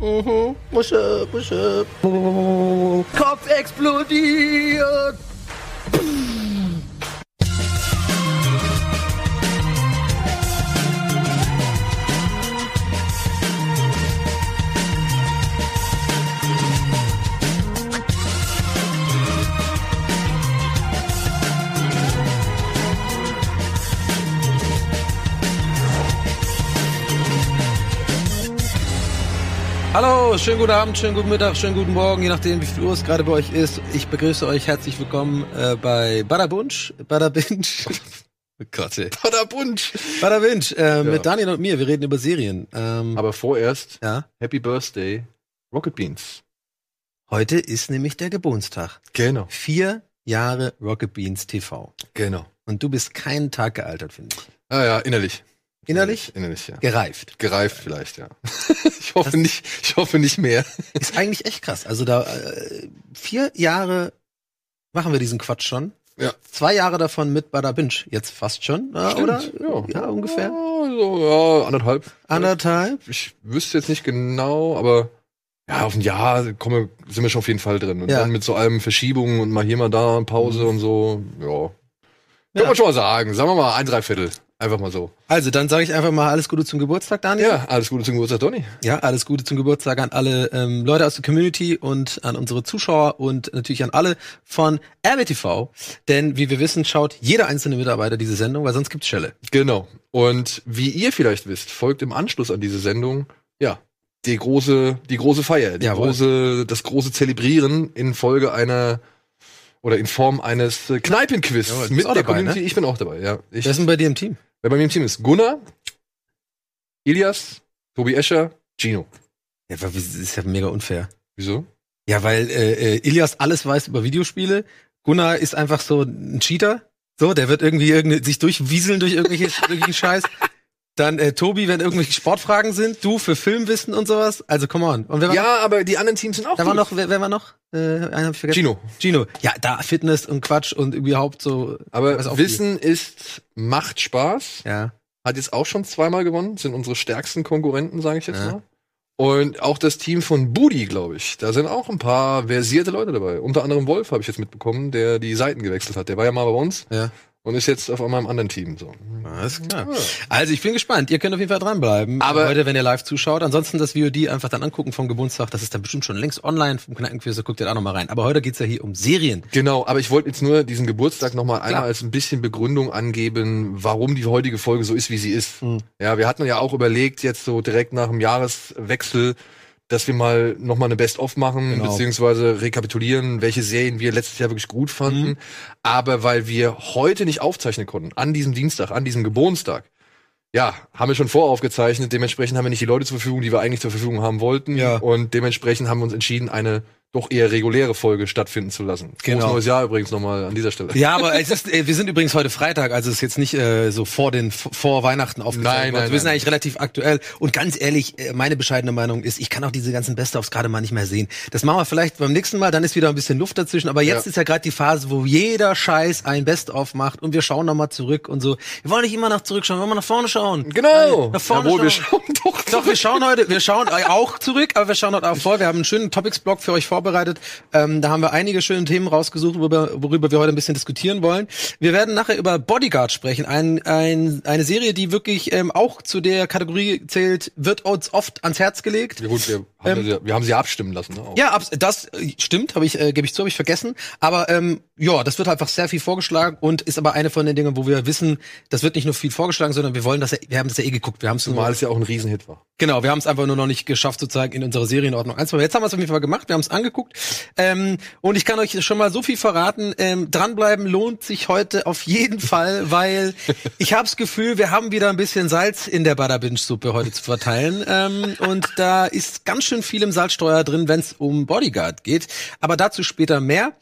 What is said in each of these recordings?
Mhm. What's up, up? Kopf explodiert! Schönen guten Abend, schönen guten Mittag, schönen guten Morgen, je nachdem, wie viel Uhr es gerade bei euch ist. Ich begrüße euch herzlich willkommen äh, bei Badabunch, Badabinch. oh Gott, ey. Badabunch. Badabinch, äh, mit Daniel und mir. Wir reden über Serien. Ähm, Aber vorerst, ja, Happy Birthday, Rocket Beans. heute ist nämlich der Geburtstag. Genau. Vier Jahre Rocket Beans TV. Genau. Und du bist keinen Tag gealtert, finde ich. Ah ja, innerlich. Innerlich? Innerlich, ja. Gereift. Gereift vielleicht, ja. ich hoffe Das- nicht, ich hoffe nicht mehr. Ist eigentlich echt krass. Also da äh, vier Jahre machen wir diesen Quatsch schon. Ja. Zwei Jahre davon mit Bada Binge. Jetzt fast schon, äh, oder? Ja. Ja, ungefähr. Ja, so, ja, anderthalb. Anderthalb. Ich wüsste jetzt nicht genau, aber ja, auf ein Jahr kommen, wir- sind wir schon auf jeden Fall drin. Und Ja. dann mit so allem Verschiebungen und mal hier, mal da, Pause Mhm. und so, ja. Kann Ja. man schon mal sagen. Sagen wir mal ein Dreiviertel. Einfach mal so. Also, dann sage ich einfach mal alles Gute zum Geburtstag, Daniel. Ja, alles Gute zum Geburtstag, Donny. Ja, alles Gute zum Geburtstag an alle ähm, Leute aus der Community und an unsere Zuschauer und natürlich an alle von RBTV. Denn wie wir wissen, schaut jeder einzelne Mitarbeiter diese Sendung, weil sonst gibt's Schelle. Genau. Und wie ihr vielleicht wisst, folgt im Anschluss an diese Sendung, ja, die große, die große Feier, die Jawohl. große, das große Zelebrieren in Folge einer oder in Form eines Kneipenquiz mit der dabei, Community. ne? Ich bin auch dabei, ja. Ich, Wer ist denn bei dir im Team? Wer bei mir im Team ist Gunnar, Ilias, Tobi Escher, Gino. Ja, das ist ja mega unfair. Wieso? Ja, weil äh, äh, Ilias alles weiß über Videospiele. Gunnar ist einfach so ein Cheater. So, der wird irgendwie irgende, sich durchwieseln durch irgendwelche, irgendwelchen Scheiß. Dann äh, Tobi, wenn irgendwelche Sportfragen sind, du für Filmwissen und sowas. Also come on. Und war? Ja, aber die anderen Teams sind auch Da war gut. noch, wer, wer war noch? Äh, einen hab ich vergessen. Gino. Gino. Ja, da Fitness und Quatsch und überhaupt so. Aber Wissen ist, macht Spaß. Ja. hat jetzt auch schon zweimal gewonnen, sind unsere stärksten Konkurrenten, sage ich jetzt Ja. mal. Und auch das Team von Budi, glaube ich, da sind auch ein paar versierte Leute dabei. Unter anderem Wolf habe ich jetzt mitbekommen, der die Seiten gewechselt hat. Der war ja mal bei uns Ja. Und ist jetzt auf einmal im anderen Team. So. Alles klar. Also ich bin gespannt. Ihr könnt auf jeden Fall dranbleiben. Aber- heute, wenn ihr live zuschaut. Ansonsten das VOD einfach dann angucken vom Geburtstag. Das ist dann bestimmt schon längst online vom Kneipenquiz. Guckt ihr da noch mal rein. Aber heute geht's ja hier um Serien. Genau, aber ich wollte jetzt nur diesen Geburtstag noch mal einmal als ein bisschen Begründung angeben, warum die heutige Folge so ist, wie sie ist. Mhm. Ja, wir hatten ja auch überlegt, jetzt so direkt nach dem Jahreswechsel, dass wir mal noch mal eine Best-of machen, Genau. beziehungsweise rekapitulieren, welche Serien wir letztes Jahr wirklich gut fanden. Mhm. Aber weil wir heute nicht aufzeichnen konnten, an diesem Dienstag, an diesem Geburtstag, ja, haben wir schon voraufgezeichnet. Dementsprechend haben wir nicht die Leute zur Verfügung, die wir eigentlich zur Verfügung haben wollten. Ja. Und dementsprechend haben wir uns entschieden, eine doch eher reguläre Folge stattfinden zu lassen. Genau. Frohes neues Jahr übrigens nochmal an dieser Stelle. Ja, aber es ist, äh, wir sind übrigens heute Freitag, also es ist jetzt nicht äh, so vor den vor Weihnachten aufgezeichnet. Nein, nein, wir sind nein. eigentlich relativ aktuell. Und ganz ehrlich, äh, meine bescheidene Meinung ist, ich kann auch diese ganzen Best-ofs gerade mal nicht mehr sehen. Das machen wir vielleicht beim nächsten Mal, dann ist wieder ein bisschen Luft dazwischen. Aber jetzt Ja. ist ja gerade die Phase, wo jeder Scheiß ein Best-of macht und wir schauen noch mal zurück und so. Wir wollen nicht immer nach zurückschauen, wir wollen mal nach vorne schauen. Genau. Nach vorne Jawohl, wir schauen. schauen doch. Doch, wir schauen heute, wir schauen auch zurück, aber wir schauen heute auch vor. Wir haben einen schönen Topics-Blog für euch vorbereitet. Ähm, da haben wir einige schöne Themen rausgesucht, worüber, worüber wir heute ein bisschen diskutieren wollen. Wir werden nachher über Bodyguard sprechen. Ein, ein, eine Serie, die wirklich ähm, auch zu der Kategorie zählt, wird uns oft ans Herz gelegt. Ja gut, wir haben, sie, wir haben sie abstimmen lassen. Ne, auch. Ähm, Ja, das äh, stimmt, habe ich, äh, gebe ich zu, habe ich vergessen. Aber ähm, ja, das wird einfach sehr viel vorgeschlagen und ist aber eine von den Dingen, wo wir wissen, das wird nicht nur viel vorgeschlagen, sondern wir wollen das, ja, wir haben das ja eh geguckt, wir haben es Zumal es ja auch ein Riesenhit war. Genau, wir haben es einfach nur noch nicht geschafft, sozusagen in unserer Serienordnung einzubauen. Jetzt haben wir es auf jeden Fall gemacht, wir haben es angeguckt. Ähm, und ich kann euch schon mal so viel verraten, ähm, dranbleiben lohnt sich heute auf jeden Fall, weil ich habe das Gefühl, wir haben wieder ein bisschen Salz in der Badabinch-Suppe heute zu verteilen. Ähm, und da ist ganz schön viel im Salzsteuer drin, wenn es um Bodyguard geht. Aber dazu später mehr.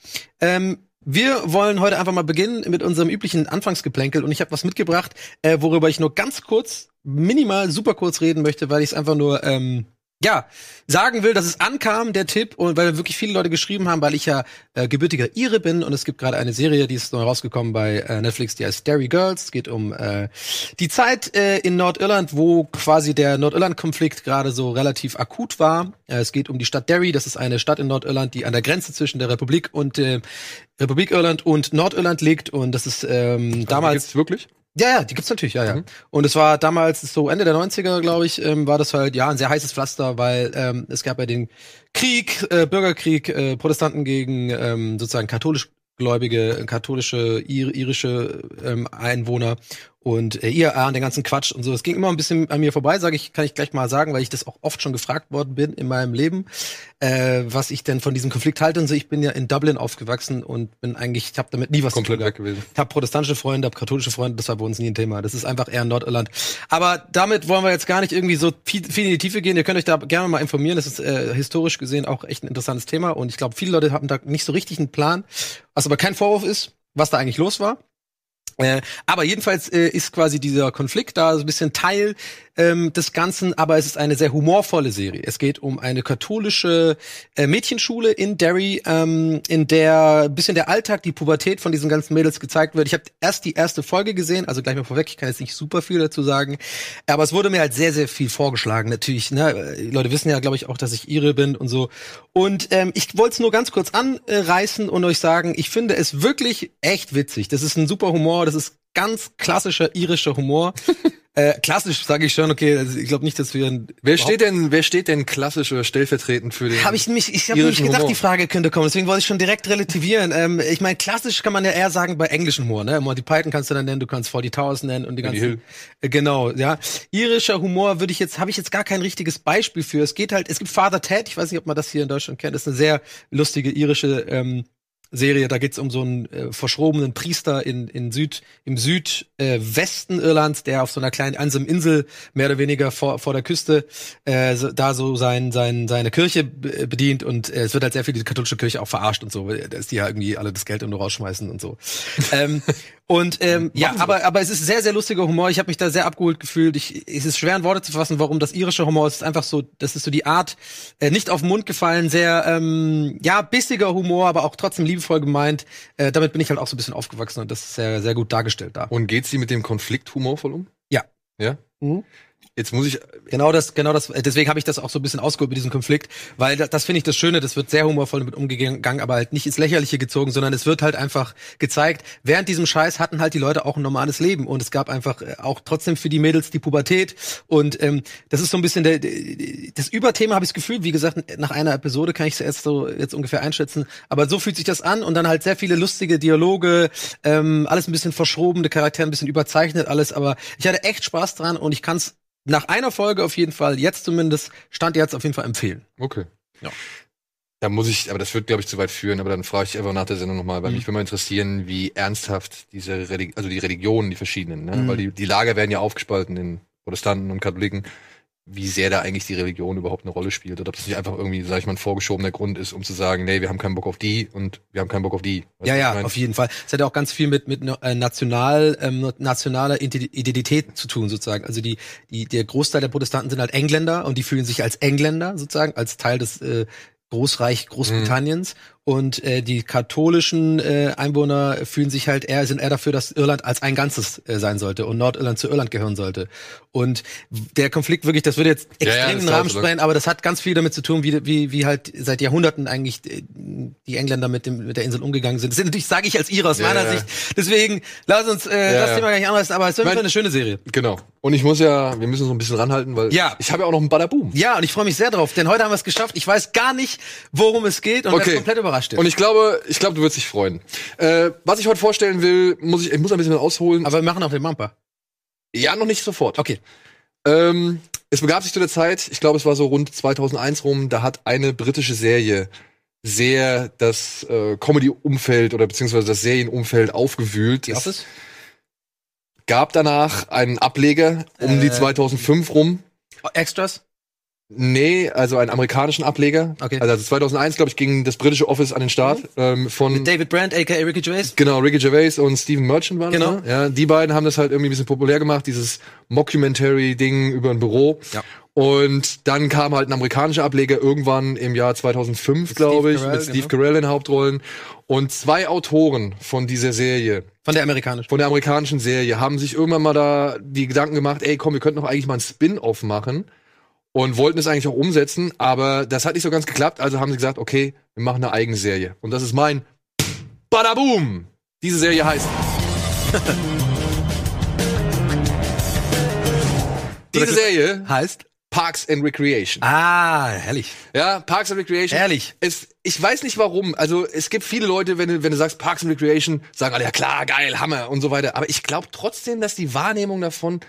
Ähm, wir wollen heute einfach mal beginnen mit unserem üblichen Anfangsgeplänkel und ich habe was mitgebracht, äh, worüber ich nur ganz kurz, minimal, super kurz reden möchte, weil ich es einfach nur, ähm, ja, sagen will, dass es ankam, der Tipp, und weil wirklich viele Leute geschrieben haben, weil ich ja äh, gebürtiger Ire bin und es gibt gerade eine Serie, die ist neu rausgekommen bei äh, Netflix, die heißt Derry Girls. Es geht um äh, die Zeit äh, in Nordirland, wo quasi der Nordirland-Konflikt gerade so relativ akut war. Äh, es geht um die Stadt Derry, das ist eine Stadt in Nordirland, die an der Grenze zwischen der Republik und äh, Republik Irland und Nordirland liegt und das ist ähm, Also, damals gibt's wirklich? Ja, ja, die gibt's natürlich, ja, ja. Mhm. Und es war damals so Ende der 90er, glaube ich, ähm, war das halt ja ein sehr heißes Pflaster, weil ähm, es gab ja den Krieg, äh, Bürgerkrieg, äh, Protestanten gegen ähm, sozusagen katholisch gläubige, katholische, ir irische ähm, Einwohner und äh, IRA und den ganzen Quatsch und so. Es ging immer ein bisschen an mir vorbei, sage ich, kann ich gleich mal sagen, weil ich das auch oft schon gefragt worden bin in meinem Leben, äh, was ich denn von diesem Konflikt halte und so. Ich bin ja in Dublin aufgewachsen und bin eigentlich, ich habe damit nie was Komplett zu tun weg gewesen. Ich habe protestantische Freunde, habe katholische Freunde, das war bei uns nie ein Thema. Das ist einfach eher Nordirland. Aber damit wollen wir jetzt gar nicht irgendwie so viel, viel in die Tiefe gehen. Ihr könnt euch da gerne mal informieren. Das ist äh, historisch gesehen auch echt ein interessantes Thema. Und ich glaube, viele Leute haben da nicht so richtig einen Plan, was aber kein Vorwurf ist, was da eigentlich los war. Äh, aber jedenfalls äh, ist quasi dieser Konflikt da so ein bisschen Teil ähm, des Ganzen, aber es ist eine sehr humorvolle Serie. Es geht um eine katholische äh, Mädchenschule in Derry, ähm, in der bisschen der Alltag, die Pubertät von diesen ganzen Mädels gezeigt wird. Ich habe erst die erste Folge gesehen, also gleich mal vorweg, ich kann jetzt nicht super viel dazu sagen, aber es wurde mir halt sehr, sehr viel vorgeschlagen. Natürlich, ne, die Leute wissen ja, glaube ich, auch, dass ich Ire bin und so. Und ähm, ich wollte es nur ganz kurz anreißen und euch sagen, ich finde es wirklich echt witzig. Das ist ein super Humor, das ist ganz klassischer irischer Humor. äh, klassisch sage ich schon, okay, also ich glaube nicht, dass wir ein Wer steht denn, wer steht denn klassisch oder stellvertretend für den? Habe ich mich, ich habe irischen gedacht, Humor? die Frage könnte kommen, deswegen wollte ich schon direkt relativieren. ähm, ich meine, klassisch kann man ja eher sagen bei englischem Humor, ne? Monty Python kannst du dann nennen, du kannst 40 Towers nennen und die ganzen. Äh, genau, ja. Irischer Humor würde ich jetzt, habe ich jetzt gar kein richtiges Beispiel für. Es geht halt, es gibt Father Ted, ich weiß nicht, ob man das hier in Deutschland kennt, das ist eine sehr lustige irische ähm, Serie, da geht's um so einen äh, verschrobenen Priester in, in Süd, im Südwesten äh, Irlands, der auf so einer kleinen einsamen Insel mehr oder weniger vor, vor der Küste äh, so, da so sein, sein, seine Kirche be- bedient und äh, es wird halt sehr viel die katholische Kirche auch verarscht und so, dass die ja irgendwie alle das Geld nur rausschmeißen und so. ähm, und ähm, ja, aber aber es ist sehr sehr lustiger Humor. Ich habe mich da sehr abgeholt gefühlt. Ich, es ist schwer in Worte zu fassen, warum das irische Humor ist. Es ist einfach so, das ist so die Art, äh, nicht auf den Mund gefallen, sehr ähm, ja bissiger Humor, aber auch trotzdem liebevoll gemeint. Äh, damit bin ich halt auch so ein bisschen aufgewachsen und das ist sehr sehr gut dargestellt da. Und geht sie mit dem Konflikt humorvoll um? Ja. Ja? Mhm. Jetzt muss ich, Genau das, genau das. Deswegen habe ich das auch so ein bisschen ausgeholt mit diesem Konflikt, weil das, das finde ich das Schöne. Das wird sehr humorvoll damit umgegangen, aber halt nicht ins Lächerliche gezogen, sondern es wird halt einfach gezeigt. Während diesem Scheiß hatten halt die Leute auch ein normales Leben und es gab einfach äh, auch trotzdem für die Mädels die Pubertät und ähm, das ist so ein bisschen der, der das Überthema habe ich das Gefühl. Wie gesagt, nach einer Episode kann ich es erst so jetzt ungefähr einschätzen, aber so fühlt sich das an und dann halt sehr viele lustige Dialoge, ähm, alles ein bisschen verschrobene Charaktere, ein bisschen überzeichnet alles, aber ich hatte echt Spaß dran und ich kann es nach einer Folge auf jeden Fall, jetzt zumindest, stand jetzt auf jeden Fall empfehlen. okay. Ja. Da muss ich, aber das wird, glaube ich, zu weit führen, aber dann frage ich einfach nach der Sendung nochmal, weil Mhm. mich würde mal interessieren, wie ernsthaft diese Relig also die Religionen, die verschiedenen, ne? Mhm. Weil die, die Lager werden ja aufgespalten in Protestanten und Katholiken, wie sehr da eigentlich die Religion überhaupt eine Rolle spielt oder ob das nicht einfach irgendwie, sag ich mal, ein vorgeschobener Grund ist, um zu sagen, nee, wir haben keinen Bock auf die und wir haben keinen Bock auf die. Weißt ja, ja, ich mein? auf jeden Fall. Es hat ja auch ganz viel mit mit äh, national ähm, nationaler Ident- Identität zu tun sozusagen. Also die die der Großteil der Protestanten sind halt Engländer und die fühlen sich als Engländer sozusagen als Teil des äh, Großreich Großbritanniens und äh, die katholischen äh, Einwohner fühlen sich halt eher sind eher dafür, dass Irland als ein Ganzes äh, sein sollte und Nordirland zu Irland gehören sollte. Und der Konflikt wirklich, das würde jetzt Ja, ja, extrem das den Rahmen sprengen, aber das hat ganz viel damit zu tun, wie wie wie halt seit Jahrhunderten eigentlich äh, die Engländer mit dem mit der Insel umgegangen sind. Das ist natürlich sage ich als Ire aus Ja, meiner ja. Sicht. Deswegen lass uns äh, Ja, das ja. Thema gar nicht anreißen, aber es Fall eine schöne Serie. Genau. Und ich muss ja, wir müssen so ein bisschen ranhalten, weil Ja. ich habe ja auch noch einen Badaboom. Ja, und ich freue mich sehr drauf, denn heute haben wir es geschafft. Ich weiß gar nicht, worum es geht und Okay. komplett überrascht. Und ich glaube, ich glaube, du wirst dich freuen. Äh, was ich heute vorstellen will, muss ich, ich muss ein bisschen ausholen. aber wir machen auch den Bumper. ja, noch nicht sofort. Okay. Ähm, es begab sich zu der Zeit, ich glaube, es war so rund 2001 rum, da hat eine britische Serie sehr das äh, Comedy-Umfeld oder beziehungsweise das Serienumfeld aufgewühlt. Die Es gab danach einen Ableger um Äh, die 2005 rum. Extras? Nee, also einen amerikanischen Ableger. Okay. Also 2001, glaube ich, ging das britische Office an den Start ähm, von David Brandt, aka Ricky Gervais. Genau, Ricky Gervais und Stephen Merchant waren Genau. das, ne? Ja, die beiden haben das halt irgendwie ein bisschen populär gemacht, dieses Mockumentary-Ding über ein Büro. Ja. Und dann kam halt ein amerikanischer Ableger irgendwann im Jahr 2005, glaube ich, Carell, mit Steve genau. Carell in Hauptrollen. Und zwei Autoren von dieser Serie, Von der amerikanischen. von der amerikanischen Serie, haben sich irgendwann mal da die Gedanken gemacht, ey, komm, wir könnten doch eigentlich mal ein Spin-off machen. Und wollten es eigentlich auch umsetzen, aber das hat nicht so ganz geklappt, also haben sie gesagt, okay, wir machen eine eigene Serie. Und das ist mein Badaboom! Diese Serie heißt. Diese Serie Heißt? Parks and Recreation. Ah, herrlich. Ja, Parks and Recreation. Herrlich. Es, ich weiß nicht warum. Also es gibt viele Leute, wenn du, wenn du sagst Parks and Recreation, sagen alle, ja klar, geil, Hammer und so weiter. Aber ich glaube trotzdem, dass die Wahrnehmung davon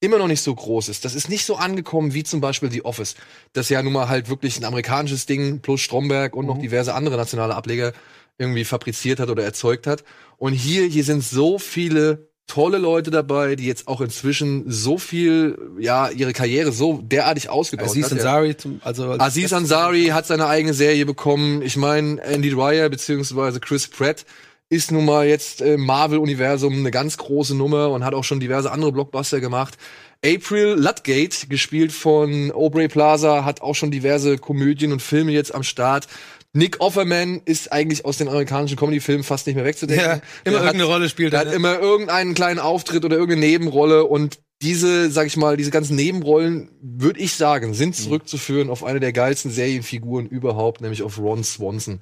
immer noch nicht so groß ist. Das ist nicht so angekommen wie zum Beispiel The Office. Das ja nun mal halt wirklich ein amerikanisches Ding plus Stromberg und noch diverse andere nationale Ableger irgendwie fabriziert hat oder erzeugt hat. Und hier, hier sind so viele tolle Leute dabei, die jetzt auch inzwischen so viel, ja, ihre Karriere so derartig ausgebaut Aziz hat. ja. Ansari zum, also als Aziz Ansari hat seine eigene Serie bekommen. Ich meine, Andy Dwyer beziehungsweise Chris Pratt ist nun mal jetzt im Marvel-Universum eine ganz große Nummer und hat auch schon diverse andere Blockbuster gemacht. April Ludgate, gespielt von Aubrey Plaza, hat auch schon diverse Komödien und Filme jetzt am Start. Nick Offerman ist eigentlich aus den amerikanischen Comedy-Filmen fast nicht mehr wegzudenken. Ja, immer hat- irgendeine Rolle spielt er. hat ne? immer irgendeinen kleinen Auftritt oder irgendeine Nebenrolle und diese, sag ich mal, diese ganzen Nebenrollen, würde ich sagen, sind zurückzuführen auf eine der geilsten Serienfiguren überhaupt, nämlich auf Ron Swanson.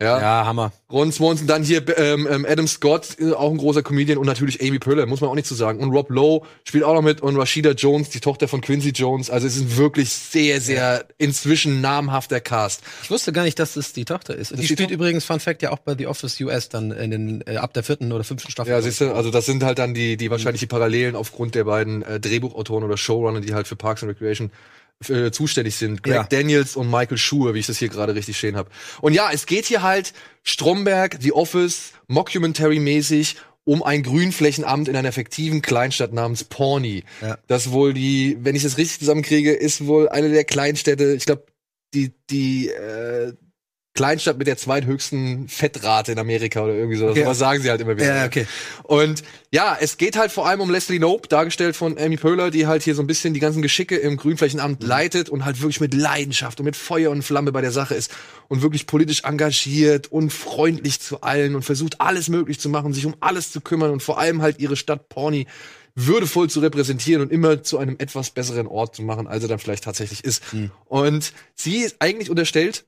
Ja, Ja, Hammer. Ron Swanson, dann hier ähm, ähm, Adam Scott, äh, auch ein großer Comedian und natürlich Amy Poehler, muss man auch nicht zu sagen. Und Rob Lowe spielt auch noch mit und Rashida Jones, die Tochter von Quincy Jones. Also es ist ein wirklich sehr, sehr inzwischen namhafter Cast. Ich wusste gar nicht, dass das die Tochter ist. Die die spielt Tochter? übrigens, Fun Fact, ja auch bei The Office US dann in den, äh, ab der vierten oder fünften Staffel. Ja, siehst du, also das sind halt dann die, die wahrscheinlich die Parallelen aufgrund der beiden äh, Drehbuchautoren oder Showrunner, die halt für Parks and Recreation äh, zuständig sind. Greg Ja. Daniels und Michael Schur, wie ich das hier gerade richtig stehen habe. Und ja, es geht hier halt Stromberg, The Office, Mockumentary-mäßig um ein Grünflächenamt in einer fiktiven Kleinstadt namens Pawnee. Ja. Das wohl die, wenn ich das richtig zusammenkriege, ist wohl eine der Kleinstädte, ich glaube, die, die äh, Kleinstadt mit der zweithöchsten Fettrate in Amerika oder irgendwie sowas. Okay. Was sagen sie halt immer wieder. Ja, okay. Und ja, es geht halt vor allem um Leslie Knope, dargestellt von Amy Poehler, die halt hier so ein bisschen die ganzen Geschicke im Grünflächenamt Mhm. leitet und halt wirklich mit Leidenschaft und mit Feuer und Flamme bei der Sache ist und wirklich politisch engagiert und freundlich zu allen und versucht alles möglich zu machen, sich um alles zu kümmern und vor allem halt ihre Stadt Pawnee würdevoll zu repräsentieren und immer zu einem etwas besseren Ort zu machen, als er dann vielleicht tatsächlich ist. Mhm. Und sie ist eigentlich unterstellt,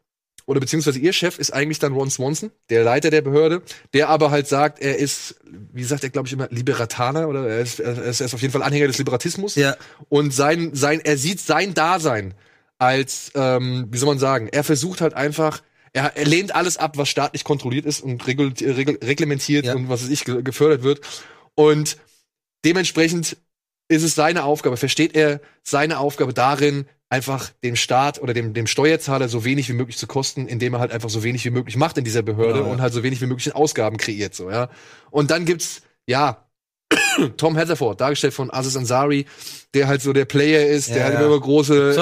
oder beziehungsweise ihr Chef ist eigentlich dann Ron Swanson, der Leiter der Behörde, der aber halt sagt, er ist, wie sagt er, glaube ich, immer Liberataner oder er ist, er ist auf jeden Fall Anhänger des Liberatismus. Ja. Und sein, sein, er sieht sein Dasein als, ähm, wie soll man sagen, er versucht halt einfach, er, er lehnt alles ab, was staatlich kontrolliert ist und regul, regul, reglementiert Ja. und was weiß ich ge- gefördert wird. Und dementsprechend ist es seine Aufgabe, versteht er seine Aufgabe darin, einfach dem Staat oder dem, dem Steuerzahler so wenig wie möglich zu kosten, indem er halt einfach so wenig wie möglich macht in dieser Behörde Genau, ja. und halt so wenig wie möglich Ausgaben kreiert, so, ja. Und dann gibt's, ja, Tom Hatherford, dargestellt von Aziz Ansari, der halt so der Player ist, der Ja, halt ja. immer große.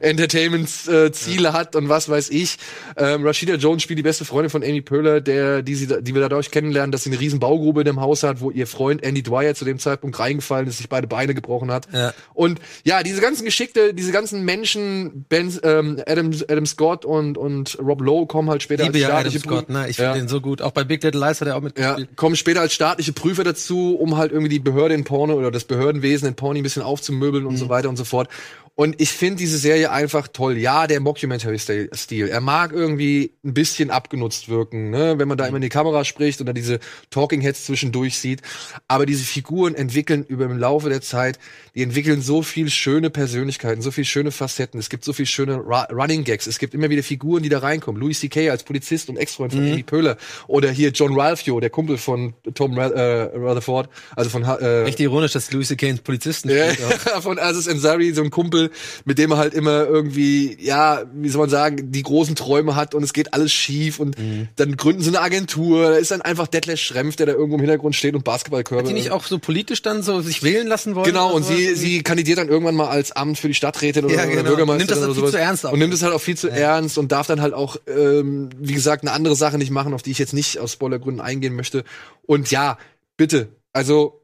Entertainment-Ziele hat und was weiß ich. Ähm, Rashida Jones spielt die beste Freundin von Amy Poehler, der, die, sie, die wir dadurch kennenlernen, dass sie eine riesen Baugrube in dem Haus hat, wo ihr Freund Andy Dwyer zu dem Zeitpunkt reingefallen ist, sich beide Beine gebrochen hat. Ja. Und ja, diese ganzen Geschickte, diese ganzen Menschen, ben, ähm, Adam, Adam Scott und, und Rob Lowe kommen halt später Liebe ja Adam staatliche Scott, ne? Ich finde Ja. den so gut. Auch bei Big Little Lies hat er auch Ja, mitgespielt. kommen später als staatliche Prüfer dazu, um halt irgendwie die Behörde in Porno oder das Behördenwesen in Porno ein bisschen aufzumöbeln und so weiter und so fort. Und ich finde diese Serie einfach toll. Ja, der Mockumentary-Stil. Er mag irgendwie ein bisschen abgenutzt wirken, ne? wenn man da immer in die Kamera spricht oder diese Talking Heads zwischendurch sieht. Aber diese Figuren entwickeln über im Laufe der Zeit, die entwickeln so viel schöne Persönlichkeiten, so viel schöne Facetten. Es gibt so viel schöne Ru Running Gags. Es gibt immer wieder Figuren, die da reinkommen. Louis C.K. als Polizist und Ex-Freund von Amy Pöhler. Oder hier John Ralphio, der Kumpel von Tom Ra äh, Rutherford, also von äh, Echt ironisch, dass Louis C.K. einen Polizisten ja, spielt. auch. von Aziz Ansari, so ein Kumpel, Kumpel, mit dem er halt immer irgendwie, ja, wie soll man sagen, die großen Träume hat und es geht alles schief und mhm. dann gründen sie eine Agentur. Da ist dann einfach Detlef Schrempf, der da irgendwo im Hintergrund steht und Basketballkörper. Hat die nicht auch so politisch dann so sich wählen lassen wollen? Genau, und sie, sie kandidiert dann irgendwann mal als Amt für die Stadträtin oder, ja, genau. oder Bürgermeisterin. Nimmt das dann viel zu ernst auch. Und nimmt es halt auch viel zu ja. ernst und darf dann halt auch, ähm, wie gesagt, eine andere Sache nicht machen, auf die ich jetzt nicht aus Spoilergründen eingehen möchte. Und ja, bitte, also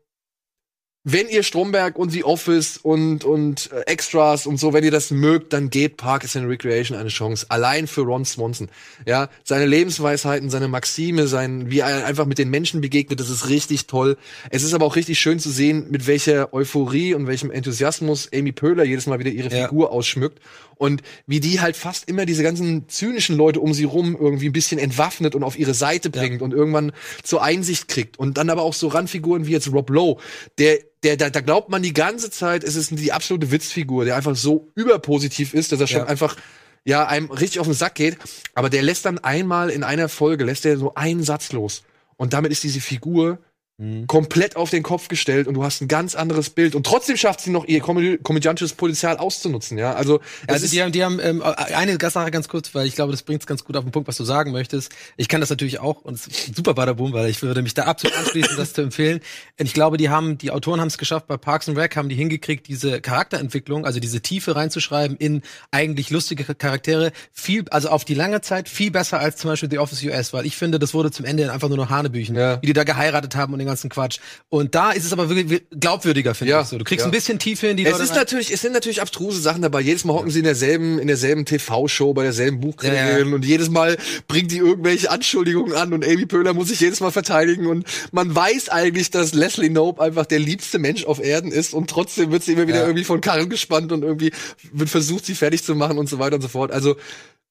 wenn ihr Stromberg und The Office und, und äh, Extras und so, wenn ihr das mögt, dann gebt Parks and Recreation eine Chance. Allein für Ron Swanson. Ja, seine Lebensweisheiten, seine Maxime, sein, wie er einfach mit den Menschen begegnet, das ist richtig toll. Es ist aber auch richtig schön zu sehen, mit welcher Euphorie und welchem Enthusiasmus Amy Poehler jedes Mal wieder ihre ja. Figur ausschmückt und wie die halt fast immer diese ganzen zynischen Leute um sie rum irgendwie ein bisschen entwaffnet und auf ihre Seite bringt ja. und irgendwann zur Einsicht kriegt und dann aber auch so Randfiguren wie jetzt Rob Lowe, der der, da, da glaubt man die ganze Zeit, es ist die absolute Witzfigur, der einfach so überpositiv ist, dass er schon ja. einfach ja einem richtig auf den Sack geht. Aber der lässt dann einmal in einer Folge lässt er so einen Satz los und damit ist diese Figur Mhm. komplett auf den Kopf gestellt und du hast ein ganz anderes Bild und trotzdem schafft sie noch ihr komödiantisches Potenzial auszunutzen, ja. Also, also die haben, die haben ähm, eine Sache ganz kurz, weil ich glaube, das bringt es ganz gut auf den Punkt, was du sagen möchtest. Ich kann das natürlich auch und super Badaboom, weil ich würde mich da absolut anschließen, das zu empfehlen. Und ich glaube, die haben, die Autoren haben es geschafft, bei Parks and Rec haben die hingekriegt, diese Charakterentwicklung, also diese Tiefe reinzuschreiben in eigentlich lustige Charaktere, viel, also auf die lange Zeit viel besser als zum Beispiel The Office US, weil ich finde, das wurde zum Ende einfach nur noch Hanebüchen, ja. wie die da geheiratet haben und den ganzen Quatsch. Und da ist es aber wirklich glaubwürdiger, finde ja, ich so. Du kriegst ja. ein bisschen Tiefe in die Es Leute ist rein. natürlich, es sind natürlich abstruse Sachen dabei. Jedes Mal hocken ja. sie in derselben, in derselben TV-Show, bei derselben Buchkriegin und jedes Mal bringt die irgendwelche Anschuldigungen an und Amy Pöhler muss sich jedes Mal verteidigen und man weiß eigentlich, dass Leslie Nope einfach der liebste Mensch auf Erden ist und trotzdem wird sie immer wieder irgendwie von Karren gespannt und irgendwie wird versucht, sie fertig zu machen und so weiter und so fort. Also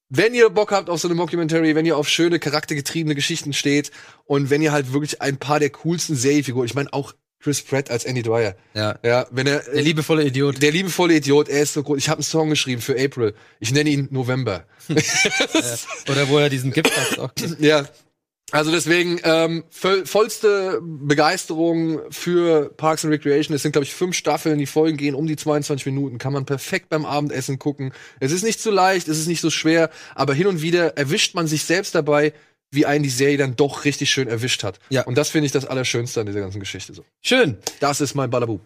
wenn ihr Bock habt auf so eine Mockumentary, wenn ihr auf schöne, charaktergetriebene Geschichten steht und wenn ihr halt wirklich ein paar der coolsten Serienfiguren, ich meine auch Chris Pratt als Andy Dwyer. Ja. Ja, wenn er der liebevolle Idiot. Der liebevolle Idiot, er ist so groß. Ich habe einen Song geschrieben für April. Ich nenne ihn November. ja. Oder wo er diesen Gift hat auch. Ja. Also deswegen ähm, voll, vollste Begeisterung für Parks and Recreation. Es sind glaube ich fünf Staffeln, die Folgen gehen um die 22 Minuten, kann man perfekt beim Abendessen gucken. Es ist nicht zu leicht, es ist nicht so schwer, aber hin und wieder erwischt man sich selbst dabei, wie einen die Serie dann doch richtig schön erwischt hat. Ja. Und das finde ich das Allerschönste an dieser ganzen Geschichte so. Schön. Das ist mein Balabu.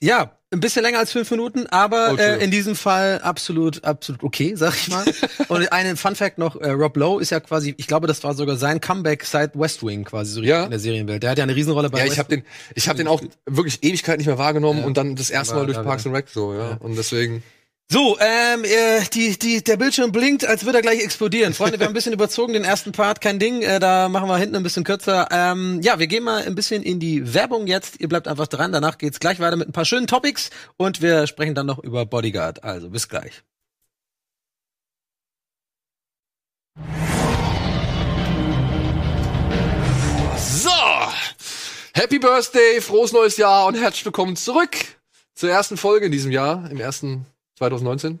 Ja, ein bisschen länger als fünf Minuten, aber oh, äh, in diesem Fall absolut, absolut okay, sag ich mal. Und einen Fun Fact noch, äh, Rob Lowe ist ja quasi, ich glaube, das war sogar sein Comeback seit West Wing quasi so ja. in der Serienwelt. Der hat ja eine Riesenrolle bei Ja, ich habe den, ich habe den auch wirklich Ewigkeit nicht mehr wahrgenommen ja. und dann das erste Mal durch Parks and Rec so, ja. ja. Und deswegen. So, ähm, äh, die, die, der Bildschirm blinkt, als würde er gleich explodieren. Freunde, wir haben ein bisschen überzogen, den ersten Part, kein Ding. Äh, da machen wir hinten ein bisschen kürzer. Ähm, ja, wir gehen mal ein bisschen in die Werbung jetzt. Ihr bleibt einfach dran. Danach geht's gleich weiter mit ein paar schönen Topics und wir sprechen dann noch über Bodyguard. Also bis gleich. So, Happy Birthday, frohes neues Jahr und herzlich willkommen zurück zur ersten Folge in diesem Jahr, im ersten 2019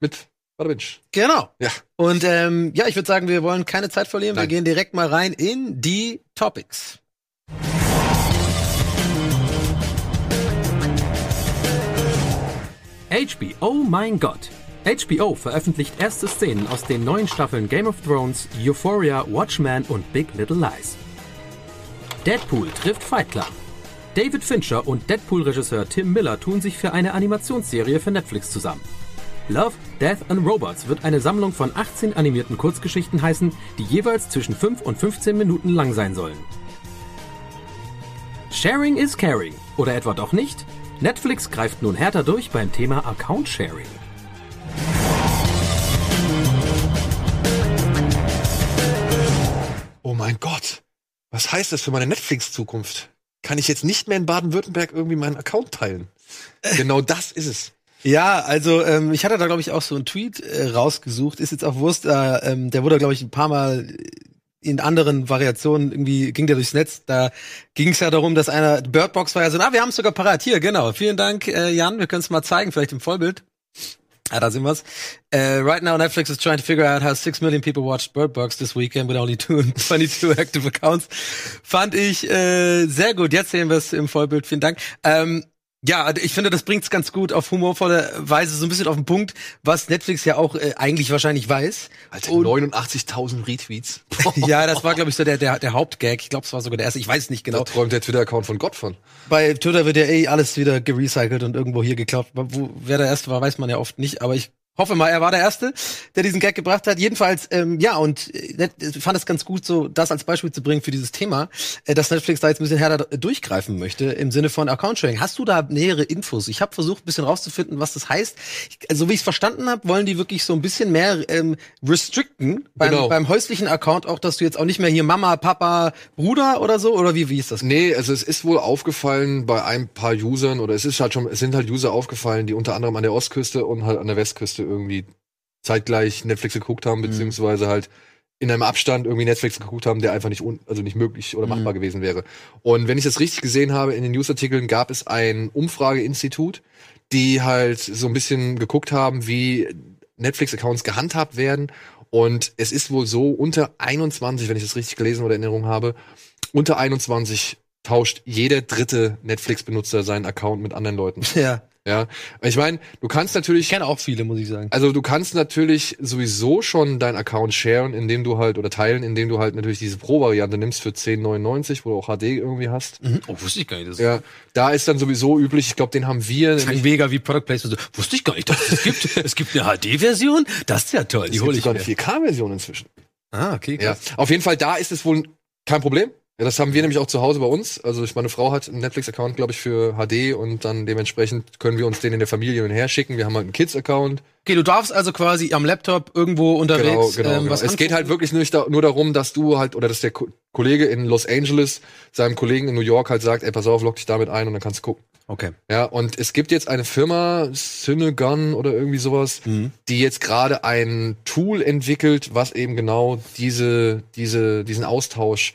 mit Badabinch. Genau. Ja. Und ähm, ja, ich würde sagen, wir wollen keine Zeit verlieren. Nein. Wir gehen direkt mal rein in die Topics. HBO, mein Gott. HBO veröffentlicht erste Szenen aus den neuen Staffeln Game of Thrones, Euphoria, Watchmen und Big Little Lies. Deadpool trifft Fight Club. David Fincher und Deadpool-Regisseur Tim Miller tun sich für eine Animationsserie für Netflix zusammen. Love, Death and Robots wird eine Sammlung von 18 animierten Kurzgeschichten heißen, die jeweils zwischen 5 und 15 Minuten lang sein sollen. Sharing is caring. Oder etwa doch nicht? Netflix greift nun härter durch beim Thema Account Sharing. Oh mein Gott. Was heißt das für meine Netflix-Zukunft? Kann ich jetzt nicht mehr in Baden-Württemberg irgendwie meinen Account teilen. genau das ist es. Ja, also ähm, ich hatte da glaube ich auch so einen Tweet äh, rausgesucht, ist jetzt auch Wurst, äh, ähm, der wurde glaube ich ein paar Mal in anderen Variationen irgendwie ging der durchs Netz. Da ging es ja darum, dass einer Birdbox war ja so, ah, wir haben es sogar parat. Hier, genau. Vielen Dank, äh, Jan. Wir können es mal zeigen, vielleicht im Vollbild. Ah, da sind wir's. Uh, right now, Netflix is trying to figure out how six million people watched Bird Box this weekend with only two, 22 active accounts. Fand ich äh, sehr gut. Jetzt sehen wir es im Vollbild. Vielen Dank. Ähm, Ja, ich finde, das bringt's ganz gut auf humorvolle Weise so ein bisschen auf den Punkt, was Netflix ja auch äh, eigentlich wahrscheinlich weiß. Alter, Und- 89.000 Retweets. ja, das war, glaube ich, so der, der, der Hauptgag. Ich glaube, es war sogar der erste. Ich weiß nicht Da genau. träumt der Twitter-Account von Gott von. Bei Twitter wird ja eh alles wieder gerecycelt und irgendwo hier geklaut. Wo, wer der Erste war, weiß man ja oft nicht. Aber ich hoffe mal, er war der Erste, der diesen Gag gebracht hat. Jedenfalls, ähm, ja, und äh, fand es ganz gut, so das als Beispiel zu bringen für dieses Thema, äh, dass Netflix da jetzt ein bisschen härter durchgreifen möchte im Sinne von Account-Sharing. Hast du da nähere Infos? Ich habe versucht, ein bisschen rauszufinden, was das heißt. Ich, also, wie ich es verstanden habe, wollen die wirklich so ein bisschen mehr ähm, restricten beim, Genau. beim häuslichen Account auch, dass du jetzt auch nicht mehr hier Mama, Papa, Bruder oder so, oder wie, wie ist das? Nee, also es ist wohl aufgefallen bei ein paar Usern oder es ist halt schon, es sind halt User aufgefallen, die unter anderem an der Ostküste und halt an der Westküste irgendwie zeitgleich Netflix geguckt haben, beziehungsweise halt in einem Abstand irgendwie Netflix geguckt haben, der einfach nicht un also nicht möglich oder machbar gewesen wäre. Und wenn ich das richtig gesehen habe, in den Newsartikeln gab es ein Umfrageinstitut, die halt so ein bisschen geguckt haben, wie Netflix-Accounts gehandhabt werden. Und es ist wohl so, unter 21, wenn ich das richtig gelesen oder in Erinnerung habe, unter 21 tauscht jeder dritte Netflix-Benutzer seinen Account mit anderen Leuten. Ja, Ja, ich meine, du kannst natürlich ich kenne auch viele, muss ich sagen. also du kannst natürlich sowieso schon deinen Account sharen, indem du halt, oder teilen, indem du halt natürlich diese Pro-Variante nimmst für 10,99, wo du auch HD irgendwie hast. Mhm. Oh, wusste ich gar nicht. Das Ja, da ist dann sowieso üblich, ich glaube, den haben wir. mega wie Product Placement. So, wusste ich gar nicht, dass es gibt. es gibt eine HD-Version. Das ist ja toll. Die hole ich sogar eine 4K-Version inzwischen. Ah, okay. Ja, krass. auf jeden Fall, da ist es wohl kein Problem. Ja, das haben wir nämlich auch zu Hause bei uns. Also ich, meine Frau hat einen Netflix-Account, glaube ich, für HD und dann dementsprechend können wir uns den in der Familie hin und her schicken. Wir haben halt einen Kids-Account. Okay, du darfst also quasi am Laptop irgendwo unterwegs Genau, genau. ähm, genau. was Es geht halt wirklich nur, nur darum, dass du halt, oder dass der Ko Kollege in Los Angeles seinem Kollegen in New York halt sagt, ey, pass auf, log dich damit ein und dann kannst du gucken. Okay. Ja, und es gibt jetzt eine Firma, Synegun oder irgendwie sowas, Mhm. die jetzt gerade ein Tool entwickelt, was eben genau diese, diese, diesen Austausch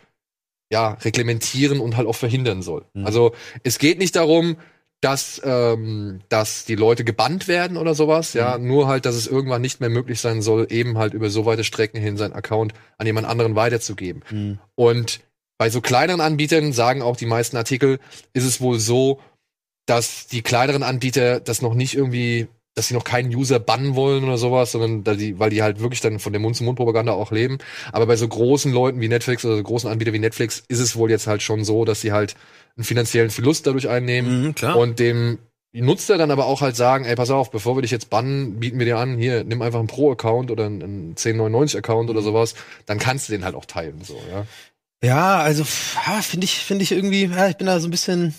ja, reglementieren und halt auch verhindern soll. Mhm. Also es geht nicht darum, dass, ähm, dass die Leute gebannt werden oder sowas, ja, Mhm. nur halt, dass es irgendwann nicht mehr möglich sein soll, eben halt über so weite Strecken hin seinen Account an jemand anderen weiterzugeben. Mhm. Und bei so kleineren Anbietern, sagen auch die meisten Artikel, ist es wohl so, dass die kleineren Anbieter das noch nicht irgendwie, dass sie noch keinen User bannen wollen oder sowas, sondern da die, weil die halt wirklich dann von der Mund-zu-Mund-Propaganda auch leben. Aber bei so großen Leuten wie Netflix oder so großen Anbietern wie Netflix ist es wohl jetzt halt schon so, dass sie halt einen finanziellen Verlust dadurch einnehmen Mhm, klar. und dem Nutzer dann aber auch halt sagen, ey, pass auf, bevor wir dich jetzt bannen, bieten wir dir an, hier, nimm einfach einen Pro-Account oder einen, einen 1099-Account oder sowas, dann kannst du den halt auch teilen, so, ja. Ja, also finde ich, finde ich irgendwie, ja, ich bin da so ein bisschen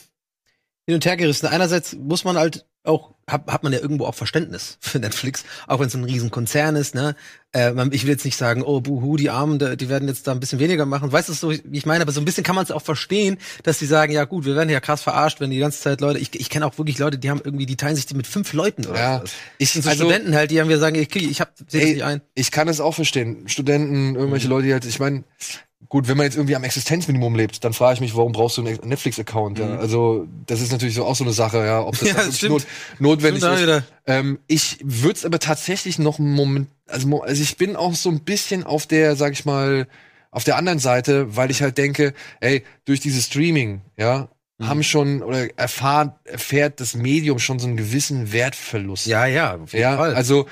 hin und her gerissen. Einerseits muss man halt auch, hat, hat man ja irgendwo auch Verständnis für Netflix, auch wenn es ein Riesenkonzern ist, ne? Äh, ich will jetzt nicht sagen, oh, buhu, die Armen, die werden jetzt da ein bisschen weniger machen. Weißt du, so, wie ich meine, aber so ein bisschen kann man es auch verstehen, dass die sagen, ja gut, wir werden ja krass verarscht, wenn die ganze Zeit Leute, ich, ich kenne auch wirklich Leute, die haben irgendwie, die teilen sich die mit fünf Leuten oder Ja, sowas. ich, sind so also, Studenten halt, die haben wir sagen, ich, ich hab, seh das nicht ein. ich kann es auch verstehen. Studenten, Mhm. irgendwelche Leute, die halt, ich meine, gut, wenn man jetzt irgendwie am Existenzminimum lebt, dann frage ich mich, warum brauchst du einen Netflix-Account? Ja? Also, das ist natürlich so auch so eine Sache, ja, ob das Mhm. Ja, stimmt. not, notwendig Stimmt ist. Ähm, ich würde es aber tatsächlich noch einen Moment, also, also ich bin auch so ein bisschen auf der, sag ich mal, auf der anderen Seite, weil ich halt denke, ey, durch dieses Streaming, ja, Mhm. haben schon oder erfahren, erfährt das Medium schon so einen gewissen Wertverlust. Ja, ja, auf jeden Ja, Fall. also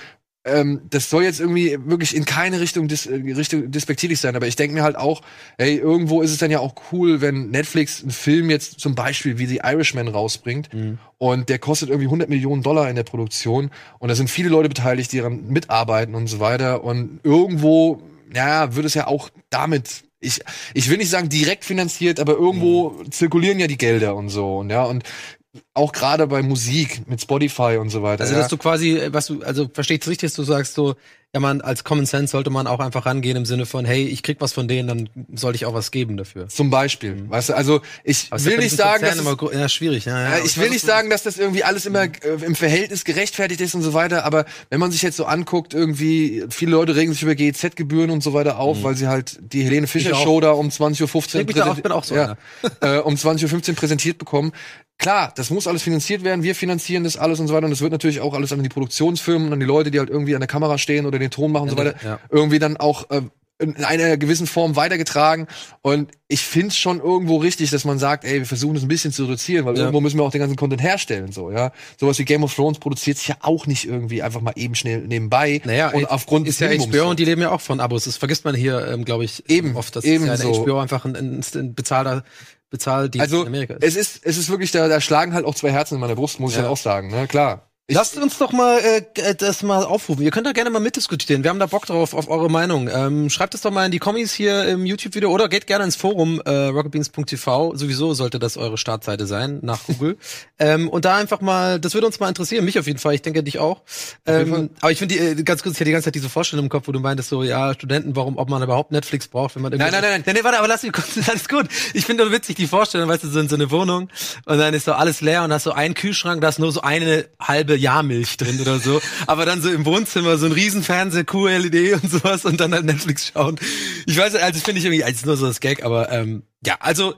ähm, das soll jetzt irgendwie wirklich in keine Richtung, dis äh, Richtung despektierlich sein, aber ich denke mir halt auch, ey, irgendwo ist es dann ja auch cool, wenn Netflix einen Film jetzt zum Beispiel wie The Irishman rausbringt Mhm. und der kostet irgendwie 100 Millionen Dollar in der Produktion und da sind viele Leute beteiligt, die daran mitarbeiten und so weiter und irgendwo, ja, wird es ja auch damit ich, ich will nicht sagen direkt finanziert, aber irgendwo Mhm. zirkulieren ja die Gelder und so und ja und auch gerade bei Musik mit Spotify und so weiter. Also, ja. dass du quasi, äh, was du, also verstehe ich richtig, dass du sagst so, ja man, als Common Sense sollte man auch einfach rangehen im Sinne von, hey, ich krieg was von denen, dann sollte ich auch was geben dafür. Zum Beispiel. Weißt du, also ich Mhm. Aber will ja nicht sagen, dass immer, ja, schwierig, ja, ja. ja, ich will nicht sagen, dass das irgendwie alles immer äh, im Verhältnis gerechtfertigt ist und so weiter, aber wenn man sich jetzt so anguckt, irgendwie, viele Leute regen sich über GEZ-Gebühren und so weiter auf, weil sie halt die Helene Fischer Mhm. Ich auch. Show da um 20.15 Uhr da auf, bin auch so ja, äh, um 20.15 Uhr präsentiert bekommen. Klar, das muss alles finanziert werden, wir finanzieren das alles und so weiter und es wird natürlich auch alles an die Produktionsfirmen und an die Leute, die halt irgendwie an der Kamera stehen oder den Ton machen und so weiter, ja. irgendwie dann auch äh, in einer gewissen Form weitergetragen. Und ich finde es schon irgendwo richtig, dass man sagt, ey, wir versuchen das ein bisschen zu reduzieren, weil Ja. irgendwo müssen wir auch den ganzen Content herstellen. So, ja. Sowas wie Game of Thrones produziert sich ja auch nicht irgendwie einfach mal eben schnell nebenbei. Naja, und aufgrund ist des ja Minimums HBO und die leben ja auch von Abos. Das vergisst man hier, ähm, glaube ich, Eben, oft, dass eben ja der so. HBO einfach ein, ein, ein bezahlter Bezahldienst Also in Amerika ist. es ist es ist wirklich da da schlagen halt auch zwei Herzen in meiner Brust, muss ich Ja. dann auch sagen, ne? Klar. Ich, Lasst uns doch mal äh, das mal aufrufen. Ihr könnt da gerne mal mitdiskutieren. Wir haben da Bock drauf, auf eure Meinung. Ähm, schreibt es doch mal in die Kommis hier im YouTube-Video oder geht gerne ins Forum äh, rocketbeans.tv. Sowieso sollte das eure Startseite sein, nach Google. ähm, und da einfach mal, das würde uns mal interessieren. Mich auf jeden Fall, ich denke dich auch. Ähm, aber ich finde, äh, ganz kurz, ich hatte die ganze Zeit diese Vorstellung im Kopf, wo du meintest so, ja, Studenten, warum, ob man überhaupt Netflix braucht, wenn man Nein, nein, nein, nein. Nee, warte, aber lass mich kurz, alles gut. Ich finde nur witzig die Vorstellung, weißt du, so in so eine Wohnung und dann ist so alles leer und hast so einen Kühlschrank, da ist nur so eine halbe Jahrmilch drin oder so. Aber dann so im Wohnzimmer so ein Riesenfernseher, QLED und sowas und dann halt Netflix schauen. Ich weiß, also finde ich irgendwie, als nur so das Gag, aber ähm, ja, also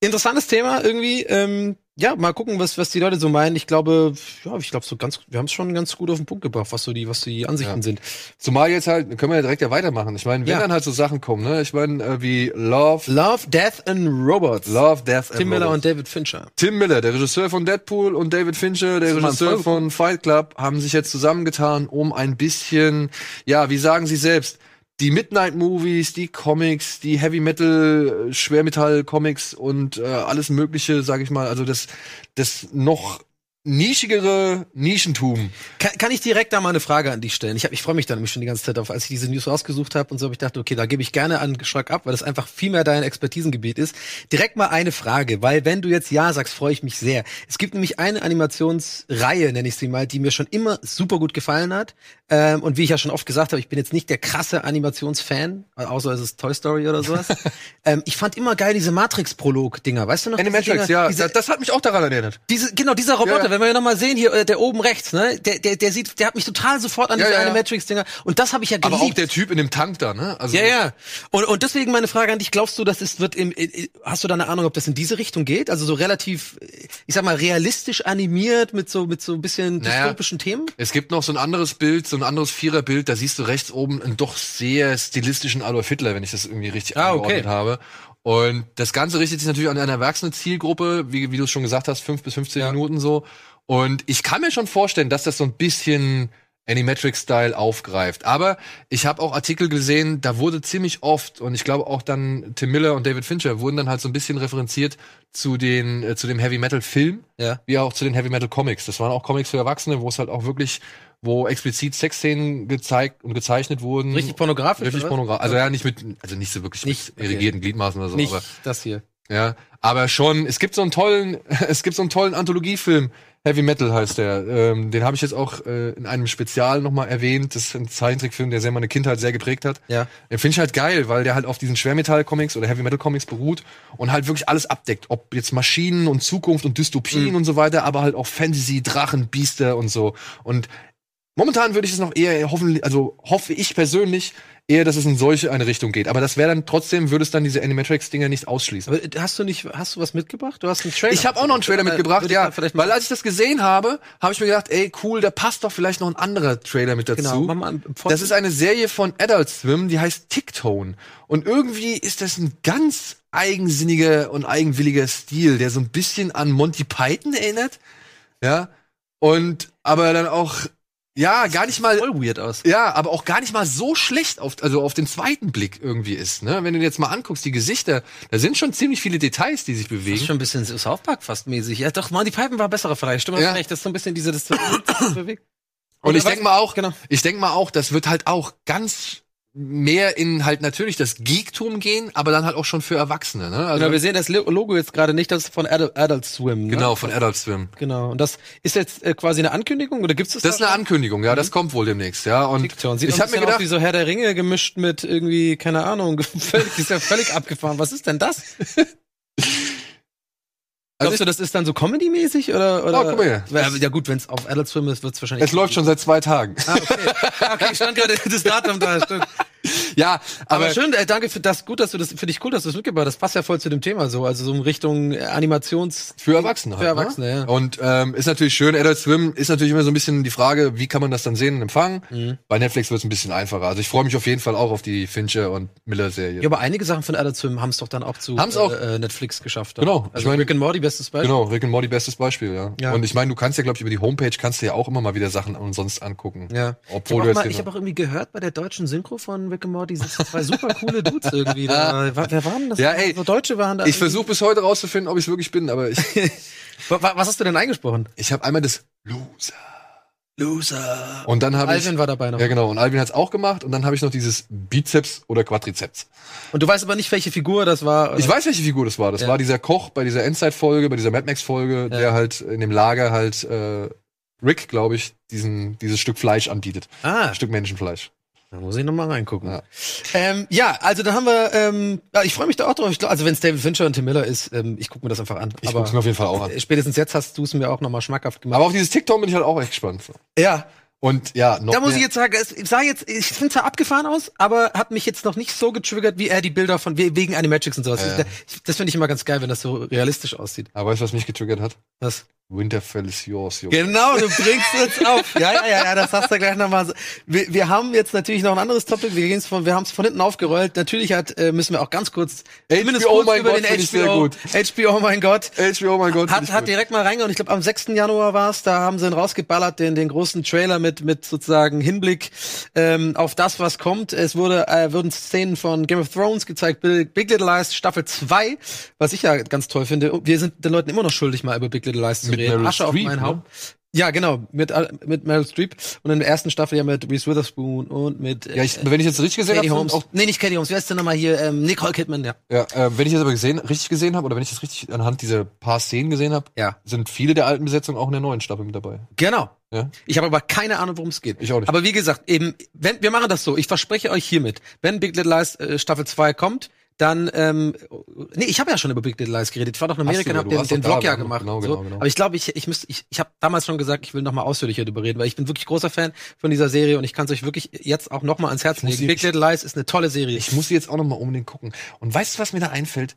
interessantes Thema irgendwie. Ähm, ja, mal gucken, was, was die Leute so meinen. Ich glaube, ja, ich glaube so ganz, wir haben es schon ganz gut auf den Punkt gebracht, was so die, was die Ansichten Ja. sind. zumal jetzt halt können wir ja direkt ja weitermachen. Ich meine, wenn Ja. dann halt so Sachen kommen, ne? Ich meine, äh, wie Love Love, Death and Robots. Love Death Tim and Miller Robots. und David Fincher. Tim Miller, der Regisseur von Deadpool und David Fincher, der Regisseur von Fight Club, haben sich jetzt zusammengetan, um ein bisschen, ja, wie sagen sie selbst, die Midnight Movies, die Comics, die Heavy Metal, äh, Schwermetall Comics und äh, alles Mögliche, sag ich mal, also das, das noch nischigere Nischentum. Kann, kann ich direkt da mal eine Frage an dich stellen? Ich, hab- ich freue mich da nämlich schon die ganze Zeit auf, als ich diese News rausgesucht habe und so habe ich gedacht, okay, da gebe ich gerne an Geschmack ab, weil das einfach viel mehr dein Expertisengebiet ist. Direkt mal eine Frage, weil wenn du jetzt ja sagst, freue ich mich sehr. Es gibt nämlich eine Animationsreihe, nenne ich sie mal, die mir schon immer super gut gefallen hat. Ähm, und wie ich ja schon oft gesagt habe, ich bin jetzt nicht der krasse Animationsfan, außer es ist Toy Story oder sowas. ähm, ich fand immer geil diese Matrix-Prolog-Dinger, weißt du noch? Animatrix, ja, Diese, das, das hat mich auch daran erinnert. diese, genau, dieser Roboter, Ja, ja. wenn wir noch mal sehen, hier, äh, der oben rechts, ne, der, der, der sieht, der hat mich total sofort an Ja, diese ja, ja. Animatrix-Dinger. Und das habe ich ja geliebt. Aber auch der Typ in dem Tank da, ne? Also, ja, ja. Und, und deswegen meine Frage an dich, glaubst du, dass es wird im, äh, hast du da eine Ahnung, ob das in diese Richtung geht? Also so relativ, äh, ich sag mal, realistisch animiert mit so, mit so ein bisschen Naja. dystopischen Themen? Es gibt noch so ein anderes Bild, so ein anderes Viererbild, da siehst du rechts oben einen doch sehr stilistischen Adolf Hitler, wenn ich das irgendwie richtig Ah, angeordnet okay. habe. Und das Ganze richtet sich natürlich an eine erwachsene Zielgruppe, wie, wie du es schon gesagt hast, fünf bis 15 Ja. Minuten so. Und ich kann mir schon vorstellen, dass das so ein bisschen Animatrix-Style aufgreift. Aber ich habe auch Artikel gesehen, da wurde ziemlich oft, und ich glaube auch dann Tim Miller und David Fincher wurden dann halt so ein bisschen referenziert zu den, äh, zu dem Heavy-Metal-Film Ja. wie auch zu den Heavy Metal Comics. Das waren auch Comics für Erwachsene, wo es halt auch wirklich, wo explizit Sexszenen gezeigt und gezeichnet wurden. Richtig pornografisch? Richtig pornografisch. Also ja, nicht mit, also nicht so wirklich Nicht, mit irrigierten Gliedmaßen oder so, Nicht aber das hier. ja, aber schon. Es gibt so einen tollen, es gibt so einen tollen Anthologiefilm. Heavy Metal heißt der. Ähm, den habe ich jetzt auch äh, in einem Spezial nochmal erwähnt. Das ist ein Zeichentrickfilm, der sehr meine Kindheit sehr geprägt hat. Ja. Den finde ich halt geil, weil der halt auf diesen Schwermetall-Comics oder Heavy Metal-Comics beruht und halt wirklich alles abdeckt. Ob jetzt Maschinen und Zukunft und Dystopien und so weiter, aber halt auch Fantasy, Drachen, Biester und so. Und momentan würde ich es noch eher hoffen, also hoffe ich persönlich eher, dass es in solche eine Richtung geht. Aber das wäre dann trotzdem, würde es dann diese Animatrix-Dinger nicht ausschließen. Aber äh, hast du nicht, hast du was mitgebracht? Du hast einen Trailer. Ich habe auch noch einen Trailer Äh, mitgebracht, ja. Weil als ich das gesehen habe, habe ich mir gedacht, ey, cool, da passt doch vielleicht noch ein anderer Trailer mit dazu. Genau, mach mal. Das ist eine Serie von Adult Swim, die heißt Ticktone. Und irgendwie ist das ein ganz eigensinniger und eigenwilliger Stil, der so ein bisschen an Monty Python erinnert. Ja. Und aber dann auch, ja, gar nicht mal. voll weird aus. Ja, aber auch gar nicht mal so schlecht auf, also auf den zweiten Blick irgendwie ist, ne? Wenn du dir jetzt mal anguckst, die Gesichter, da sind schon ziemlich viele Details, die sich Das bewegen. ist schon ein bisschen South Park fast mäßig. Ja, doch, Monty Python war besserer Vergleich. Stimmt, Ja. recht. Das ist so ein bisschen diese, das das bewegt. Und ich was- denke mal auch, genau. ich denke mal auch, das wird halt auch ganz mehr in halt natürlich das Geektum gehen, aber dann halt auch schon für Erwachsene, ne? Also, Genau, wir sehen das Lo- Logo jetzt gerade nicht, das ist von Adult, Adult Swim. Ne? genau, von Adult Swim. Genau. Und das ist jetzt äh, quasi eine Ankündigung oder gibt's das? Das ist eine? Ankündigung, ja, das kommt wohl demnächst, ja. Und TikTok. Sieht ich ich habe mir gedacht, wie so Herr der Ringe gemischt mit irgendwie, keine Ahnung, völlig, ist ja völlig abgefahren. Was ist denn das? Also Glaubst du, das ist dann so Comedy-mäßig oder, oder? Oh, guck mal hier. Ja, ja gut, wenn es auf Adult Swim ist, wird's wahrscheinlich. es läuft schon seit zwei Tagen. Ah, okay. Ah, okay, stand gerade das Datum da. Stimmt. Ja, Aber, aber, schön, äh, danke für das. Gut, dass du das, für dich cool, dass du das mitgebracht hast. Das passt ja voll zu dem Thema so. Also so in Richtung äh, Animations. für Erwachsene Für halt, Erwachsene, ne? ja. Und ähm, ist natürlich schön, Adult Swim ist natürlich immer so ein bisschen die Frage, wie kann man das dann sehen und empfangen? Mhm. Bei Netflix wird es ein bisschen einfacher. Also ich freue mich auf jeden Fall auch auf die Fincher und Miller Serie. Ja, aber einige Sachen von Adult Swim haben es doch dann auch zu Haben's auch. äh, Netflix geschafft. Genau. Also Ich mein- Rick and Morty, bestes Beispiel. Genau, Rick and Morty bestes Beispiel, ja. Ja. Und ich meine, du kannst ja, glaube ich, über die Homepage kannst du ja auch immer mal wieder Sachen umsonst angucken. Ja. Obwohl ich du habe auch, ich hab auch irgendwie gehört, bei der deutschen Synchro von Rick and Morty sitzen zwei super coole Dudes irgendwie. Da. Wer waren das? Ja, ey, so Deutsche waren da. ich versuche bis heute rauszufinden, ob ich es wirklich bin, aber ich, Wa- wa- Was hast du denn eingesprochen? ich habe einmal das Loser. Loser. Und dann habe ich Alvin war dabei noch. Ja, genau. Und Alvin hat's auch gemacht. Und dann habe ich noch dieses Bizeps oder Quadrizeps. Und du weißt aber nicht, welche Figur das war. Ich weiß, welche Figur das war. Das Ja. war dieser Koch bei dieser Endzeit-Folge, bei dieser Mad Max-Folge, der halt in dem Lager halt äh, Rick, glaube ich, diesen, dieses Stück Fleisch anbietet. Ah, Ein Stück Menschenfleisch. Da muss ich noch mal reingucken. Ja. Ähm, ja, also da haben wir. Ähm, ja, ich freue mich da auch drauf. Glaub, also wenn es David Fincher und Tim Miller ist, ähm, ich gucke mir das einfach an. Ich aber guck's mir auf jeden Fall auch an. äh, spätestens jetzt hast du es mir auch noch mal schmackhaft gemacht. Aber auf dieses TikTok bin ich halt auch echt gespannt. ja, Und ja, noch Da muss mehr. ich jetzt sagen, es sah jetzt, ich finde zwar abgefahren aus, aber hat mich jetzt noch nicht so getriggert, wie er die Bilder von we- wegen Animatrix und sowas. Ich- Das finde ich immer ganz geil, wenn das so realistisch aussieht. Aber weißt du, was mich getriggert hat? Was? Winterfell is yours, Junge. Genau, du bringst uns auf. Ja, ja, ja, ja, das hast du gleich nochmal. Wir, wir haben jetzt natürlich noch ein anderes Topic. Wir, gehen's von, wir haben es von hinten aufgerollt. Natürlich hat, äh, müssen wir auch ganz kurz, zumindest HBO, kurz mein über Gott, den find ich sehr HBO, gut. HBO, mein Gott. HBO, mein Gott. Hat, hat direkt mal reingehauen. Ich glaube, am 6. Januar war es. Da haben sie ihn rausgeballert, den, den großen Trailer mit, mit sozusagen Hinblick ähm, auf das, was kommt. Es wurde, äh, wurden Szenen von Game of Thrones gezeigt, Big, Big Little Lies Staffel 2, was ich ja ganz toll finde. Wir sind den Leuten immer noch schuldig, mal über Big Little Lies zu Mit reden. Meryl Asche auf Streep, mein ne? Haupt. Ja, genau, mit, mit Meryl Streep und in der ersten Staffel ja mit Reese Witherspoon und mit äh, Ja, ich, wenn ich jetzt richtig gesehen habe, Holmes. auch nee, nicht Katie Holmes, wer ist denn nochmal hier? Ähm, Nicole Kidman, ja. Ja, äh, wenn ich das aber gesehen, richtig gesehen habe, oder wenn ich das richtig anhand dieser paar Szenen gesehen habe, Ja. sind viele der alten Besetzungen auch in der neuen Staffel mit dabei. Genau. Ja? Ich habe aber keine Ahnung, worum es geht. Ich auch nicht. Aber wie gesagt, eben, wenn wir machen das so, ich verspreche euch hiermit, wenn Big Little Lies äh, Staffel 2 kommt, dann ähm, nee, ich habe ja schon über Big Little Lies geredet. Ich war doch in Amerika und habe den, den Vlog ja haben- gemacht. genau, und so. genau, genau. Aber ich glaube, ich, ich müsste, ich, ich habe damals schon gesagt, ich will noch mal ausführlicher darüber reden, weil ich bin wirklich großer Fan von dieser Serie und ich kann es euch wirklich jetzt auch noch mal ans Herz legen. Big Little Lies ist eine tolle Serie. Ich muss sie jetzt auch noch mal unbedingt gucken. Und weißt du, was mir da einfällt?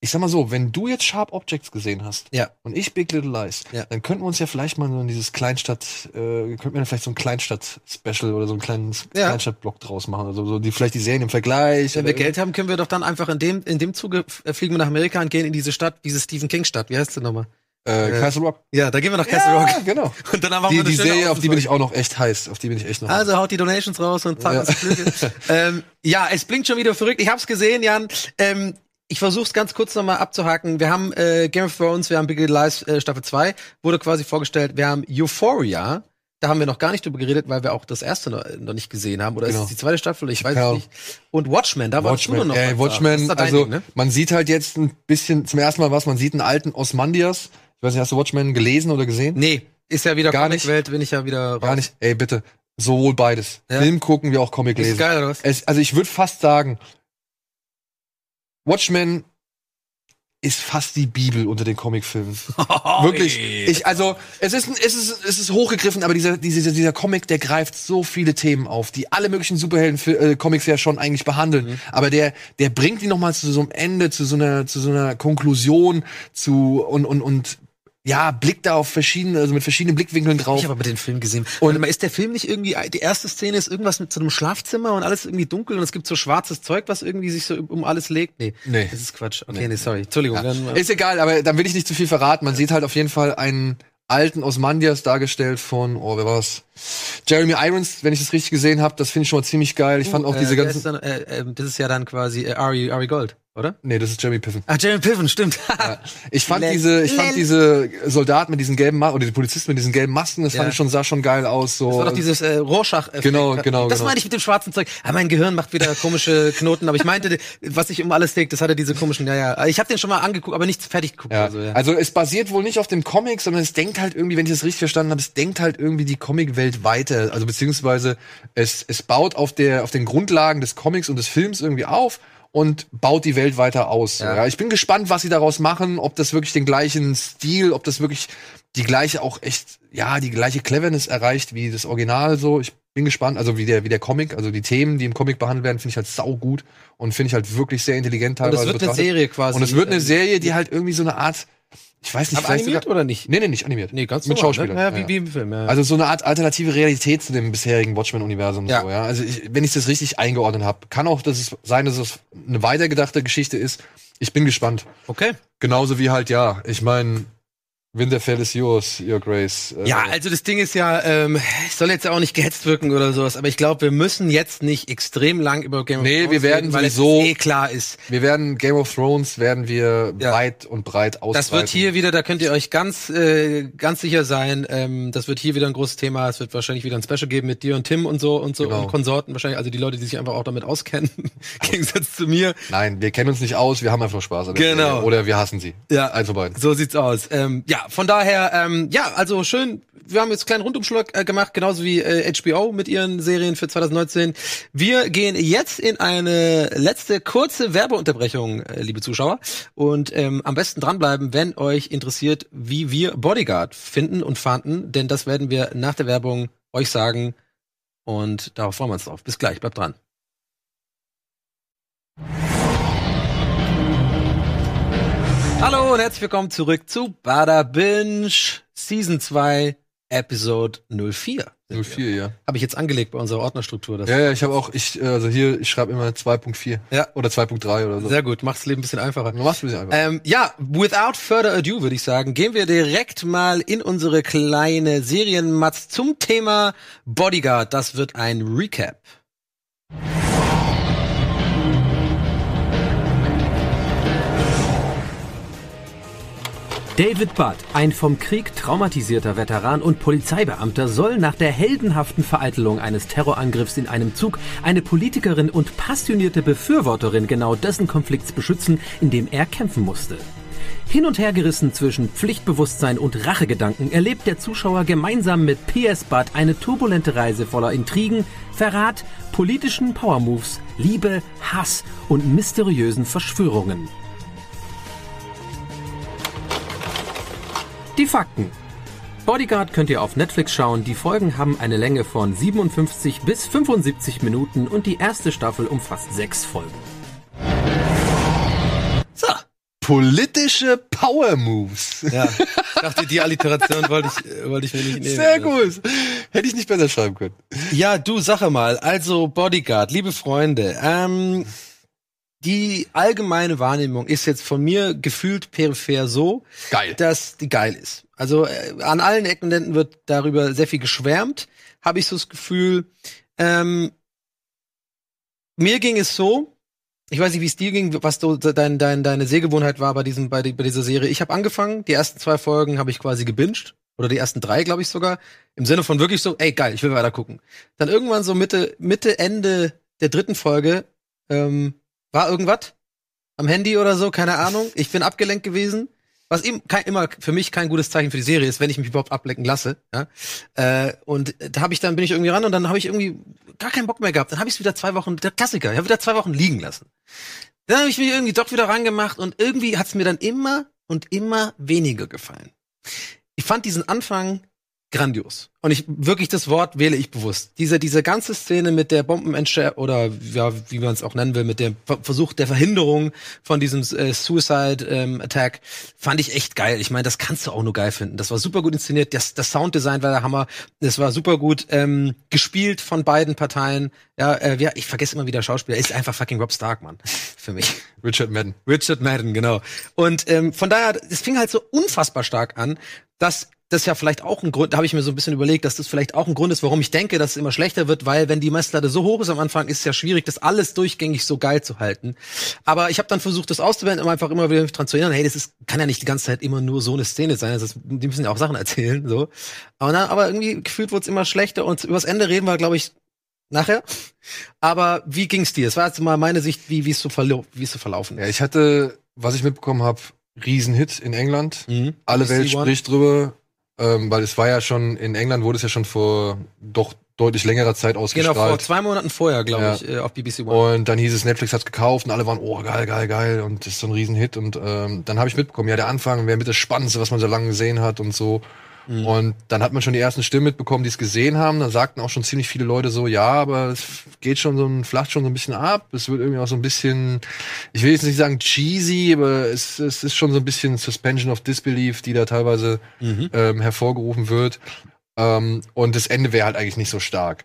Ich sag mal so, wenn du jetzt Sharp Objects gesehen hast ja. und ich Big Little Lies, Ja. dann könnten wir uns ja vielleicht mal so in dieses Kleinstadt, äh, könnten wir dann vielleicht so ein Kleinstadt-Special oder so einen kleinen Ja. Kleinstadt-Block draus machen. Also so die vielleicht die Serien im Vergleich. Wenn wir Geld haben, können wir doch dann einfach in dem in dem Zuge äh, fliegen wir nach Amerika und gehen in diese Stadt, diese Stephen King Stadt. Wie heißt sie nochmal? äh, äh, Castle Rock. Ja, da gehen wir nach Castle Ja, Rock. genau. Und dann haben wir Die, die Serie, auf die bin ich auch noch echt heiß. Auf die bin ich echt noch Also haut die Donations raus und zahlt Ja. ähm, ja, es blinkt schon wieder verrückt. Ich hab's gesehen, Jan. Ähm, ich versuch's ganz kurz nochmal abzuhaken. Wir haben äh, Game of Thrones, wir haben Big Little Lies äh, Staffel 2, wurde quasi vorgestellt. Wir haben Euphoria. Da haben wir noch gar nicht drüber geredet, weil wir auch das erste noch, noch nicht gesehen haben. Oder ist Genau. es die zweite Staffel? Ich weiß Keine es nicht. Und Watchmen, da war Watchmen, noch ey, Watchmen, ist also Ding, ne? man sieht halt jetzt ein bisschen zum ersten Mal was, man sieht einen alten Osmandias. Ich weiß nicht, hast du Watchmen gelesen oder gesehen? Nee, ist ja wieder Gar nicht. Welt, bin ich ja wieder raus. Gar nicht. Ey, bitte. Sowohl beides. Ja. Film gucken wie auch Comic Ist lesen. geil, oder was? Es, also ich würde fast sagen, Watchmen ist fast die Bibel unter den Comicfilmen. Wirklich. Ich, also, es ist, es ist, es ist hochgegriffen, aber dieser, dieser, dieser Comic, der greift so viele Themen auf, die alle möglichen Superhelden-Comics ja schon eigentlich behandeln. Aber der, der bringt die nochmal zu so einem Ende, zu so einer, zu so einer Konklusion, zu, und, und, und, ja, blickt da auf verschiedene, also mit verschiedenen Blickwinkeln drauf. Ich habe aber den Film gesehen. Und ist der Film nicht irgendwie, die erste Szene ist irgendwas mit so einem Schlafzimmer und alles irgendwie dunkel und es gibt so schwarzes Zeug, was irgendwie sich so um alles legt? Nee. Nee. Das ist Quatsch. Okay, nee, sorry. Entschuldigung. Dann, äh, Ist egal, aber dann will ich nicht zu viel verraten. Man sieht halt auf jeden Fall einen alten Osmandias dargestellt von, oh, wer war's? Jeremy Irons, wenn ich das richtig gesehen habe, das finde ich schon mal ziemlich geil. Ich fand auch äh, diese der ganzen. Ist dann, äh, äh, das ist ja dann quasi äh, Ari, Ari Gold, oder? nee, das ist Jeremy Piven. Ah, Jeremy Piven, stimmt. Ich fand Lel- diese, ich fand Lel- diese Soldaten mit diesen gelben Masken oder die Polizisten mit diesen gelben Masken, das Ja. fand ich schon, sah schon geil aus. So. Das war doch dieses äh, rorschach -Effekt. Genau, genau, Das genau. meine ich mit dem schwarzen Zeug. Ah, mein Gehirn macht wieder komische Knoten, aber ich meinte, was sich um alles legt, das hatte diese komischen, ja, ja. Ich habe den schon mal angeguckt, aber nichts fertig geguckt. Ja. Also, ja. Also es basiert wohl nicht auf dem Comic, sondern es denkt halt irgendwie, wenn ich das richtig verstanden habe, es denkt halt irgendwie die Comicwelt weiter. Also beziehungsweise es, es baut auf der auf den Grundlagen des Comics und des Films irgendwie auf und baut die Welt weiter aus. Ja. Ja. ich bin gespannt, was sie daraus machen, ob das wirklich den gleichen Stil, ob das wirklich die gleiche auch echt, ja, die gleiche Cleverness erreicht wie das Original so. Ich bin gespannt, also wie der, wie der Comic, also die Themen, die im Comic behandelt werden, finde ich halt saugut und finde ich halt wirklich sehr intelligent Und teilweise. es wird eine betrachtet. Serie quasi. Und es wird eine ähm, Serie, die halt irgendwie so eine Art, ich weiß nicht, Aber animiert sogar, oder nicht? Nee, nee, nicht animiert. Nee, ganz mit normal, Schauspielern. Ne? Ja, Ja, wie, ja. wie im Film. Ja. Also so eine Art alternative Realität zu dem bisherigen Watchmen-Universum. Ja. So, ja. Also ich, wenn ich das richtig eingeordnet habe, kann auch dass es sein, dass es eine weitergedachte Geschichte ist. Ich bin gespannt. okay. Genauso wie halt, ja, ich meine, Winterfell is yours, your grace. Äh, Ja, also das Ding ist ja, ähm, ich soll jetzt auch nicht gehetzt wirken oder sowas, aber ich glaube, wir müssen jetzt nicht extrem lang über Game of Nee, Thrones wir werden reden, weil es sowieso- eh klar ist. wir werden Game of Thrones werden wir Ja. weit und breit ausbreiten. Das wird hier wieder, da könnt ihr euch ganz, äh, ganz sicher sein, ähm, das wird hier wieder ein großes Thema. Es wird wahrscheinlich wieder ein Special geben mit dir und Tim und so und so Genau. und Konsorten wahrscheinlich, also die Leute, die sich einfach auch damit auskennen, im Gegensatz zu mir. Nein, wir kennen uns nicht aus, wir haben einfach Spaß. an Genau. Serie. Oder wir hassen sie. Ja. Eins von beiden. So sieht's aus. Ähm, ja, von daher, ähm, ja, also schön. Wir haben jetzt einen kleinen Rundumschlag äh, gemacht, genauso wie äh, HBO mit ihren Serien für 2019. Wir gehen jetzt in eine letzte kurze Werbeunterbrechung, äh, liebe Zuschauer. Und ähm, am besten dranbleiben, wenn euch interessiert, wie wir Bodyguard finden und fanden. Denn das werden wir nach der Werbung euch sagen. Und darauf freuen wir uns drauf. Bis gleich, bleibt dran. Hallo und herzlich willkommen zurück zu Bada Binge Season 2 Episode 04. 04, ja. Habe ich jetzt angelegt bei unserer Ordnerstruktur. Das Ja, ja, ich habe auch, ich, also hier, ich schreibe immer 2.4. Ja. Oder 2.3 oder so. Sehr gut, macht's Leben ein bisschen einfacher. Du machst ein bisschen einfach. Ähm, ja, without further ado würde ich sagen, gehen wir direkt mal in unsere kleine Serienmatz zum Thema Bodyguard. Das wird ein Recap. David Budd, ein vom Krieg traumatisierter Veteran und Polizeibeamter, soll nach der heldenhaften Vereitelung eines Terrorangriffs in einem Zug eine Politikerin und passionierte Befürworterin genau dessen Konflikts beschützen, in dem er kämpfen musste. Hin und her gerissen zwischen Pflichtbewusstsein und Rachegedanken erlebt der Zuschauer gemeinsam mit P.S. Budd eine turbulente Reise voller Intrigen, Verrat, politischen Powermoves, Liebe, Hass und mysteriösen Verschwörungen. Die Fakten. Bodyguard könnt ihr auf Netflix schauen. Die Folgen haben eine Länge von 57 bis 75 Minuten und die erste Staffel umfasst sechs Folgen. So. Politische Power Moves. Ja, ich dachte, die Alliteration wollte ich, äh, wollte ich mir nicht nehmen. Sehr gut. Hätte ich nicht besser schreiben können. Ja, du, Sache mal. Also Bodyguard, liebe Freunde, ähm, die allgemeine Wahrnehmung ist jetzt von mir gefühlt peripher so, Geil. dass die geil ist. Also äh, an allen Ecken und Enden wird darüber sehr viel geschwärmt, habe ich so das Gefühl. Ähm, mir ging es so, ich weiß nicht, wie es dir ging, was du, dein, dein, deine Sehgewohnheit war bei diesem, bei, bei dieser Serie. Ich habe angefangen, die ersten zwei Folgen habe ich quasi gebinged. Oder die ersten drei, glaube ich sogar. Im Sinne von wirklich so, ey, geil, ich will weiter gucken. Dann irgendwann so Mitte, Mitte, Ende der dritten Folge, ähm, war irgendwas am Handy oder so, keine Ahnung. Ich bin abgelenkt gewesen. Was eben kein, immer für mich kein gutes Zeichen für die Serie ist, wenn ich mich überhaupt ablenken lasse. Ja? Äh, und da habe ich dann bin ich irgendwie ran und dann habe ich irgendwie gar keinen Bock mehr gehabt. Dann habe ich es wieder zwei Wochen, der Klassiker, ich habe wieder zwei Wochen liegen lassen. Dann habe ich mich irgendwie doch wieder rangemacht und irgendwie hat es mir dann immer und immer weniger gefallen. Ich fand diesen Anfang grandios. Und ich wirklich das Wort wähle ich bewusst. Diese diese ganze Szene mit der Bombenentschärfung oder ja, wie man es auch nennen will, mit dem Ver- Versuch der Verhinderung von diesem äh, Suicide ähm, Attack fand ich echt geil. Ich meine, das kannst du auch nur geil finden. Das war super gut inszeniert. Das, das Sounddesign war der Hammer. Das war super gut ähm, gespielt von beiden Parteien. Ja, äh, ja, ich vergesse immer wieder Schauspieler. Ist einfach fucking Rob Stark, Mann. Für mich. Richard Madden. Richard Madden, genau. Und ähm, von daher, es fing halt so unfassbar stark an, dass das ja vielleicht auch ein Grund, da habe ich mir so ein bisschen überlegt, dass das vielleicht auch ein Grund ist, warum ich denke, dass es immer schlechter wird, weil wenn die Messlatte so hoch ist am Anfang, ist es ja schwierig, das alles durchgängig so geil zu halten. Aber ich habe dann versucht, das auszuwählen, um einfach immer wieder mich dran zu erinnern, hey, das ist, kann ja nicht die ganze Zeit immer nur so eine Szene sein, das ist, die müssen ja auch Sachen erzählen, so. Aber, dann, aber irgendwie gefühlt wurde es immer schlechter und übers Ende reden wir, glaube ich, nachher. Aber wie ging's dir? Es war jetzt mal meine Sicht, wie wie es so, verlau wie es so verlaufen Ja, ist. ich hatte, was ich mitbekommen habe, Riesenhit in England. Mhm. Alle BBC Welt One. spricht drüber, ähm, weil es war ja schon, in England wurde es ja schon vor doch deutlich längerer Zeit Genau, ausgestrahlt. vor zwei Monaten vorher, glaube Ja. ich, äh, auf BBC One. Und dann hieß es, Netflix hat's gekauft und alle waren, oh, geil, geil, geil. Und das ist so ein Riesenhit. Und ähm, dann habe ich mitbekommen, ja, der Anfang wäre mit das Spannendste, was man so lange gesehen hat und so. Mhm. Und dann hat man schon die ersten Stimmen mitbekommen, die es gesehen haben. Dann sagten auch schon ziemlich viele Leute so, ja, aber es geht schon so ein, flacht schon so ein bisschen ab. Es wird irgendwie auch so ein bisschen, ich will jetzt nicht sagen cheesy, aber es, es ist schon so ein bisschen Suspension of Disbelief, die da teilweise mhm. ähm, hervorgerufen wird. Ähm, und das Ende wäre halt eigentlich nicht so stark.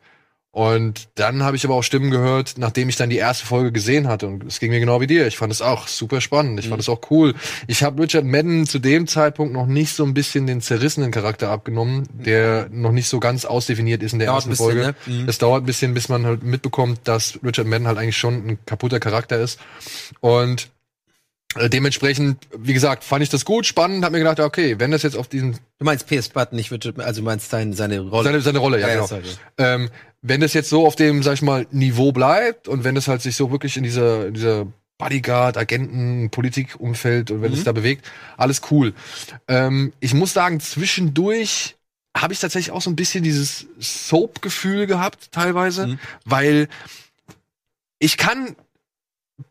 Und dann habe ich aber auch Stimmen gehört, nachdem ich dann die erste Folge gesehen hatte. Und es ging mir genau wie dir. Ich fand es auch super spannend. Ich mhm. fand es auch cool. Ich habe Richard Madden zu dem Zeitpunkt noch nicht so ein bisschen den zerrissenen Charakter abgenommen, der noch nicht so ganz ausdefiniert ist in der dauert ersten bisschen, Folge. Ne? Mhm. Es dauert ein bisschen, bis man halt mitbekommt, dass Richard Madden halt eigentlich schon ein kaputter Charakter ist. Und dementsprechend, wie gesagt, fand ich das gut, spannend, hab mir gedacht, okay, wenn das jetzt auf diesen. Du meinst PS Button, nicht Richard, also du meinst seine, seine Rolle. Seine, seine Rolle, ja, ja genau. Ähm, wenn das jetzt so auf dem, sag ich mal, Niveau bleibt und wenn das halt sich so wirklich in dieser, in dieser Bodyguard, Agenten, Politikumfeld und wenn mhm. es da bewegt, alles cool. Ähm, ich muss sagen, zwischendurch habe ich tatsächlich auch so ein bisschen dieses Soap-Gefühl gehabt, teilweise, mhm. weil ich kann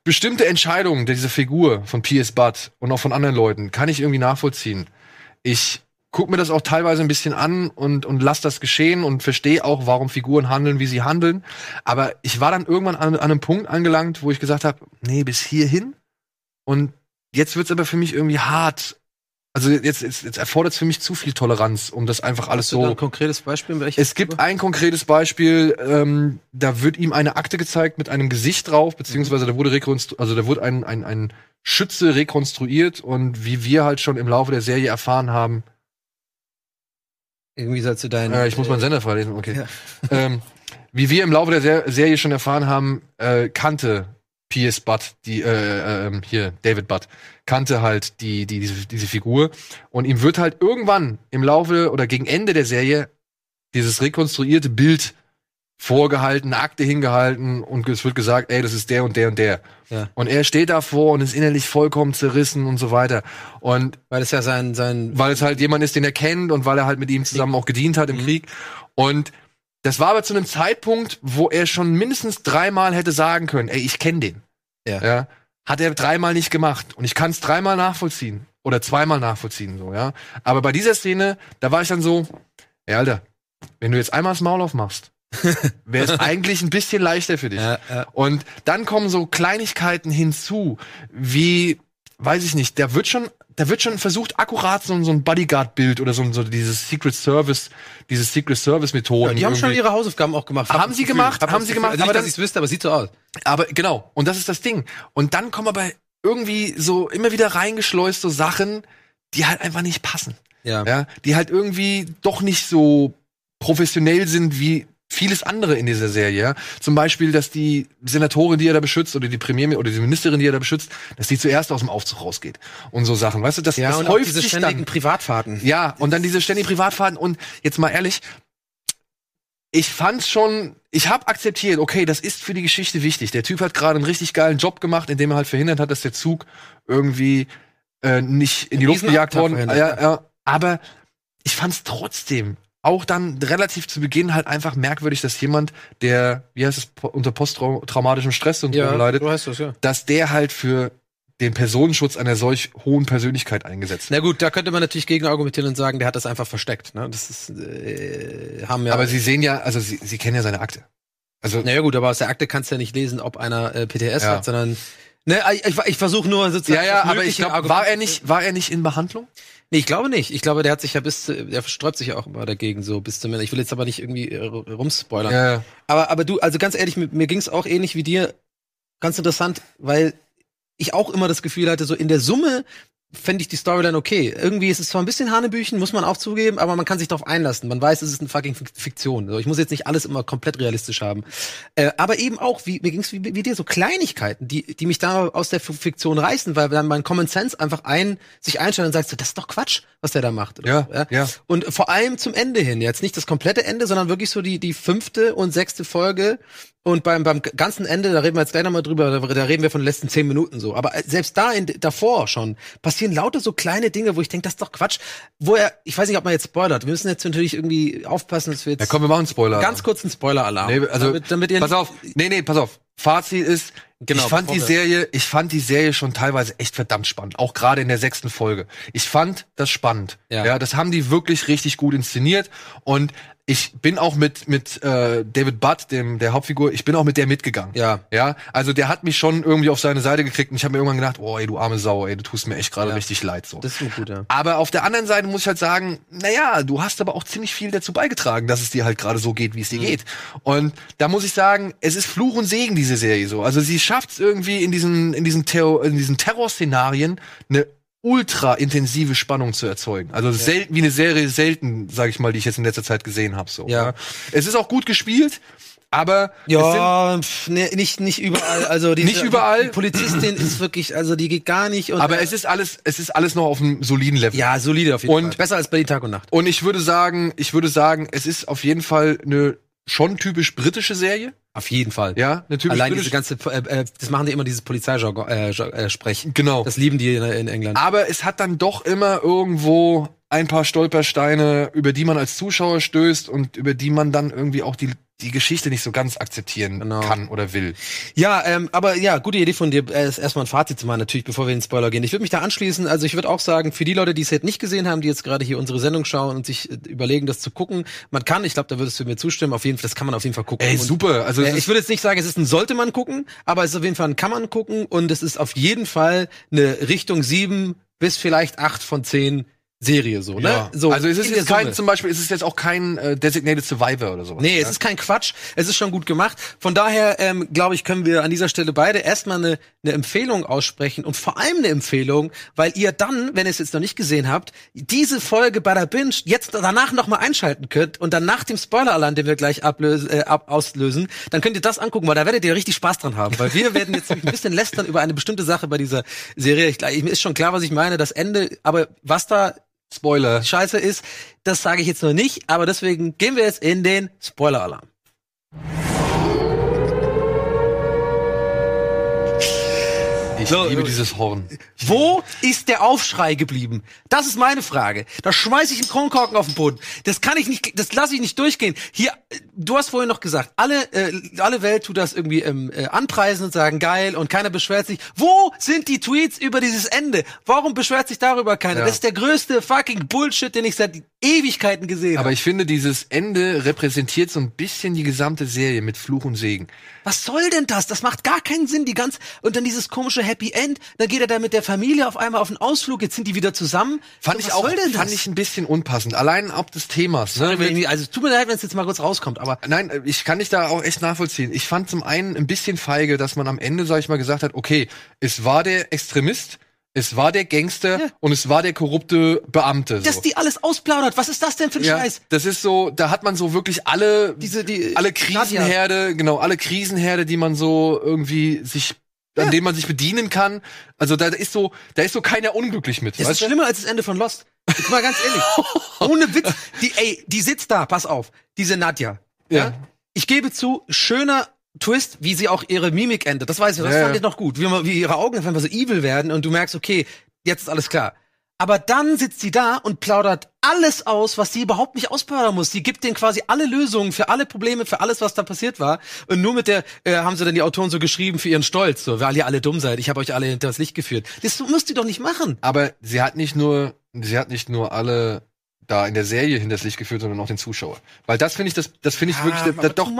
bestimmte Entscheidungen dieser Figur von P.S. Budd und auch von anderen Leuten kann ich irgendwie nachvollziehen. Ich guck mir das auch teilweise ein bisschen an und, und lass das geschehen und verstehe auch, warum Figuren handeln, wie sie handeln. Aber ich war dann irgendwann an, an einem Punkt angelangt, wo ich gesagt habe, nee, bis hierhin. Und jetzt wird's aber für mich irgendwie hart. Also jetzt, jetzt, jetzt erfordert es für mich zu viel Toleranz, um das einfach alles Hast so. Du ein konkretes Beispiel? Es gibt ein konkretes Beispiel. Ähm, da wird ihm eine Akte gezeigt mit einem Gesicht drauf, beziehungsweise da wurde rekonstru also da wurde ein, ein, ein Schütze rekonstruiert und wie wir halt schon im Laufe der Serie erfahren haben, irgendwie sollst du deinen. Äh, ich muss meinen Sender freilesen, okay. Ja. Ähm, wie wir im Laufe der Ser Serie schon erfahren haben, äh, kannte P.S. Butt, die, äh, äh, hier, David Butt, kannte halt die, die, diese, diese Figur. Und ihm wird halt irgendwann im Laufe oder gegen Ende der Serie dieses rekonstruierte Bild vorgehalten, eine Akte hingehalten und es wird gesagt, ey, das ist der und der und der. Ja. Und er steht davor und ist innerlich vollkommen zerrissen und so weiter. Und weil es ja sein sein weil es halt jemand ist, den er kennt und weil er halt mit ihm zusammen auch gedient hat im mhm. Krieg. Und das war aber zu einem Zeitpunkt, wo er schon mindestens dreimal hätte sagen können, ey, ich kenne den. Ja. ja. Hat er dreimal nicht gemacht und ich kann es dreimal nachvollziehen oder zweimal nachvollziehen so, ja. Aber bei dieser Szene, da war ich dann so, ey, Alter, wenn du jetzt einmal das Maul aufmachst wäre es eigentlich ein bisschen leichter für dich. Ja, ja. Und dann kommen so Kleinigkeiten hinzu, wie, weiß ich nicht, da wird schon, da wird schon versucht, akkurat so, so ein Bodyguard-Bild oder so, so dieses Secret Service, diese Secret Service-Methoden. Ja, die haben schon ihre Hausaufgaben auch gemacht. Haben sie gemacht, haben sie gemacht. Also aber nicht, dass ich wüsste, aber sieht so aus. Aber genau, und das ist das Ding. Und dann kommen aber irgendwie so immer wieder reingeschleust so Sachen, die halt einfach nicht passen. Ja. ja. Die halt irgendwie doch nicht so professionell sind, wie vieles andere in dieser Serie. Zum Beispiel, dass die Senatorin, die er da beschützt, oder die Premier oder die Ministerin, die er da beschützt, dass die zuerst aus dem Aufzug rausgeht und so Sachen. Weißt du, das, ja, das und häuft diese sich ständigen dann. Privatfahrten. Ja, und dann diese ständigen Privatfahrten. Und jetzt mal ehrlich, ich fand's schon, ich habe akzeptiert, okay, das ist für die Geschichte wichtig. Der Typ hat gerade einen richtig geilen Job gemacht, indem er halt verhindert hat, dass der Zug irgendwie äh, nicht in die Luft gejagt worden. Ja, ja, aber ich fand's trotzdem auch dann relativ zu Beginn halt einfach merkwürdig, dass jemand, der, wie heißt es, unter posttraumatischem Stress und ja, leidet, das, ja. dass der halt für den Personenschutz einer solch hohen Persönlichkeit eingesetzt wird. Na gut, da könnte man natürlich gegen argumentieren und sagen, der hat das einfach versteckt. Ne? Das ist, äh, haben ja. Aber Sie sehen ja, also Sie, Sie kennen ja seine Akte. Also. Naja gut, aber aus der Akte kannst du ja nicht lesen, ob einer äh, PTS ja. hat, sondern Ne, ich, ich versuche nur sozusagen. Ja, ja, aber ich glaube, war er nicht, war er nicht in Behandlung? Nee, ich glaube nicht. Ich glaube, der hat sich ja bis, der sträubt sich ja auch immer dagegen so bis zum Ende. Ich will jetzt aber nicht irgendwie äh, rumspoilern. Ja, ja. Aber, aber du, also ganz ehrlich, mir, mir ging es auch ähnlich wie dir. Ganz interessant, weil ich auch immer das Gefühl hatte, so in der Summe fände ich die Storyline okay. Irgendwie ist es zwar ein bisschen Hanebüchen, muss man auch zugeben, aber man kann sich darauf einlassen. Man weiß, es ist eine fucking Fiktion. Also ich muss jetzt nicht alles immer komplett realistisch haben. Äh, aber eben auch, wie, mir ging es wie, wie dir, so Kleinigkeiten, die, die mich da aus der Fiktion reißen, weil dann mein Common Sense einfach ein, sich einstellt und sagt, so, das ist doch Quatsch, was der da macht. Oder? Ja, ja. Und vor allem zum Ende hin, jetzt nicht das komplette Ende, sondern wirklich so die, die fünfte und sechste Folge, und beim, beim ganzen Ende, da reden wir jetzt gleich nochmal drüber, da, da, reden wir von den letzten zehn Minuten so. Aber selbst da, in, davor schon, passieren lauter so kleine Dinge, wo ich denke, das ist doch Quatsch. Wo er, ich weiß nicht, ob man jetzt spoilert. Wir müssen jetzt natürlich irgendwie aufpassen, dass wir jetzt. Ja, komm, wir machen Spoiler. Ganz kurz einen Spoiler-Alarm. Nee, also, damit, damit ihr pass auf. Nee, nee, pass auf. Fazit ist, Genau, ich fand die Serie, ich fand die Serie schon teilweise echt verdammt spannend, auch gerade in der sechsten Folge. Ich fand das spannend. Ja. Ja. das haben die wirklich richtig gut inszeniert und ich bin auch mit mit äh, David Budd, dem der Hauptfigur, ich bin auch mit der mitgegangen. Ja. Ja, also der hat mich schon irgendwie auf seine Seite gekriegt und ich habe mir irgendwann gedacht, oh, ey, du arme Sau, ey, du tust mir echt gerade Ja. richtig leid so. Das ist gut, ja. Aber auf der anderen Seite muss ich halt sagen, naja, du hast aber auch ziemlich viel dazu beigetragen, dass es dir halt gerade so geht, wie es dir geht. Und da muss ich sagen, es ist Fluch und Segen, diese Serie so. Also sie schafft es irgendwie in diesen, in diesen, Terror, in diesen Terrorszenarien eine ultra intensive Spannung zu erzeugen. Also selten wie eine Serie selten, sage ich mal, die ich jetzt in letzter Zeit gesehen habe. So. Ja. Es ist auch gut gespielt, aber sind Ja, pf, nee, nicht, nicht überall. Also diese, Nicht überall? Die Polizistin ist wirklich, also die geht gar nicht. Und, aber es ist alles, es ist alles noch auf einem soliden Level. ja solide auf jeden Und- Fall. Besser als Berlin Tag und Nacht. Und ich würde sagen, ich würde sagen, es ist auf jeden Fall eine schon typisch britische Serie. Auf jeden Fall. Ja, typisch Allein diese ganze, äh, äh, das machen die immer dieses Polizeijargon äh, äh, Sprechen. Genau. Das lieben die in, in England. Aber es hat dann doch immer irgendwo ein paar Stolpersteine, über die man als Zuschauer stößt und über die man dann irgendwie auch die, die Geschichte nicht so ganz akzeptieren Genau. kann oder will. Ja, ähm, aber ja, gute Idee von dir, äh, ist erstmal ein Fazit zu machen, natürlich, bevor wir in den Spoiler gehen. Ich würde mich da anschließen. Also ich würde auch sagen, für die Leute, die es jetzt nicht gesehen haben, die jetzt gerade hier unsere Sendung schauen und sich äh, überlegen, das zu gucken, man kann, ich glaube, da würdest du mir zustimmen, auf jeden Fall, das kann man auf jeden Fall gucken. Ey, Und, super. Also es Äh, ich würde jetzt nicht sagen, es ist ein sollte man gucken, aber es ist auf jeden Fall ein kann man gucken und es ist auf jeden Fall eine Richtung sieben bis vielleicht acht von zehn Serie so, ne? ja. So, also es ist jetzt kein, Summe. zum Beispiel, es ist jetzt auch kein äh, Designated Survivor oder sowas. Nee, ja? es ist kein Quatsch. Es ist schon gut gemacht. Von daher, ähm, glaube ich, können wir an dieser Stelle beide erstmal eine, eine Empfehlung aussprechen und vor allem eine Empfehlung, weil ihr dann, wenn ihr es jetzt noch nicht gesehen habt, diese Folge bei der Binge jetzt danach noch mal einschalten könnt und dann nach dem Spoiler-Alarm, den wir gleich ablösen, äh, ab, auslösen, dann könnt ihr das angucken, weil da werdet ihr richtig Spaß dran haben, weil wir werden jetzt ein bisschen lästern über eine bestimmte Sache bei dieser Serie. Ich, mir ist schon klar, was ich meine, das Ende, aber was da Spoiler. scheiße ist, das sage ich jetzt noch nicht, aber deswegen gehen wir jetzt in den Spoiler-Alarm. Ich So, liebe dieses Horn. Wo ist der Aufschrei geblieben? Das ist meine Frage. Da schmeiße ich einen Kronkorken auf den Boden. Das kann ich nicht, das lasse ich nicht durchgehen. Hier, du hast vorhin noch gesagt, alle, äh, alle Welt tut das irgendwie ähm, äh, anpreisen und sagen geil und keiner beschwert sich. Wo sind die Tweets über dieses Ende? Warum beschwert sich darüber keiner? Ja. Das ist der größte fucking Bullshit, den ich seit Ewigkeiten gesehen Aber habe. ich finde, dieses Ende repräsentiert so ein bisschen die gesamte Serie mit Fluch und Segen. Was soll denn das? Das macht gar keinen Sinn. Die ganz und dann dieses komische Happy End. Dann geht er da mit der Familie auf einmal auf einen Ausflug. Jetzt sind die wieder zusammen. Fand Was ich auch, fand ich ein bisschen unpassend. Allein ab des Themas. Ne? Sorry, Also es tut mir leid, wenn es jetzt mal kurz rauskommt, aber Nein, äh, ich kann dich da auch echt nachvollziehen. Ich fand zum einen ein bisschen feige, dass man am Ende, sag ich mal, gesagt hat, okay, es war der Extremist, es war der Gangster Ja. und es war der korrupte Beamte. So. dass die alles ausplaudert. Was ist das denn für ein ja, Scheiß? das ist so, da hat man so wirklich alle, Diese- die- alle. Krisenherde, genau, alle Krisenherde, die man so irgendwie sich, an denen man sich bedienen kann. Also da ist so, da ist so keiner unglücklich mit. Das ist du? schlimmer als das Ende von Lost. Jetzt mal ganz ehrlich. Ohne Witz. Die, ey, die sitzt da, pass auf. Diese Nadja. Ja. Ja. Ich gebe zu, schöner Twist, wie sie auch ihre Mimik endet. Das weiß ich, das Ja, fand ja. ich noch gut. Wie, wie ihre Augen auf einmal so evil werden und du merkst, okay, jetzt ist alles klar. Aber dann sitzt sie da und plaudert alles aus, was sie überhaupt nicht ausplaudern muss. Sie gibt denen quasi alle Lösungen für alle Probleme, für alles, was da passiert war. Und nur mit der äh, haben sie dann die Autoren so geschrieben für ihren Stolz, so weil ihr alle dumm seid. Ich habe euch alle hinter das Licht geführt. Das müsst ihr doch nicht machen. Aber sie hat nicht nur, sie hat nicht nur alle da in der Serie hinters Licht geführt, sondern auch den Zuschauer. Weil das finde ich, das, das finde ich wirklich, aber das, doch,